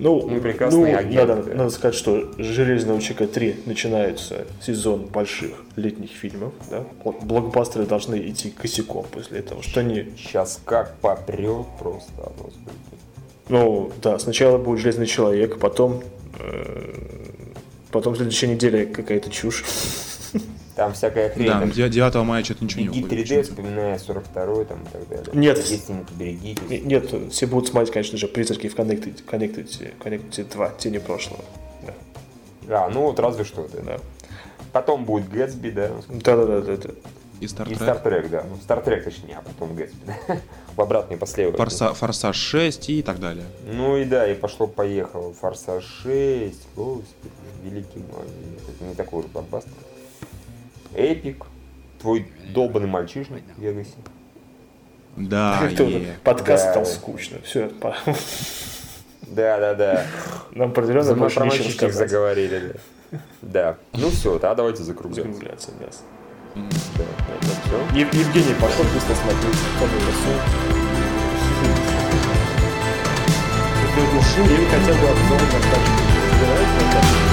Ну, Ну, прекрасный ну, агент, надо, надо сказать, что «Железного человека 3» начинается сезон больших летних фильмов, да? Вот блокбастеры должны идти косяком после этого, что они, Сейчас как попрет просто, господи. ну, да, сначала будет «Железный человек», потом, э, потом следующая неделя какая-то чушь. Там всякая хрень. Да, там 9 мая что-то ничего не Беги уходит. 3D, вспоминая 42 там и так далее. Нет. Если не поберегитесь. Н- Нет, все будут смотреть, конечно же, «Призраки в Connected, Connected, Connected 2. Тени прошлого». Да, А, ну вот разве что, да. да. Потом будет Гэтсби, да. Да, да, да, да, да. И И Стартрек. Стартрек, да. Ну, Стартрек, точнее, а потом Гэтсби, да. В обратной последовательности. Форса- Форсаж 6 и так далее. Ну и да, и пошло-поехало. Форсаж 6, господи, великий мой. Это не такой уж блокбастер. Эпик, твой долбанный мальчишник в Вегасе. Да, е. подкаст Да. стал скучно. Все, Да-да-да. нам определенно За больше про нечего сказать. заговорили, да. Да. Ну все, да, давайте закругляться. Закругляться, да. Да. Ев- Евгений пошел быстро смотреть. Кто. Ты души или хотя бы обзор на тачку?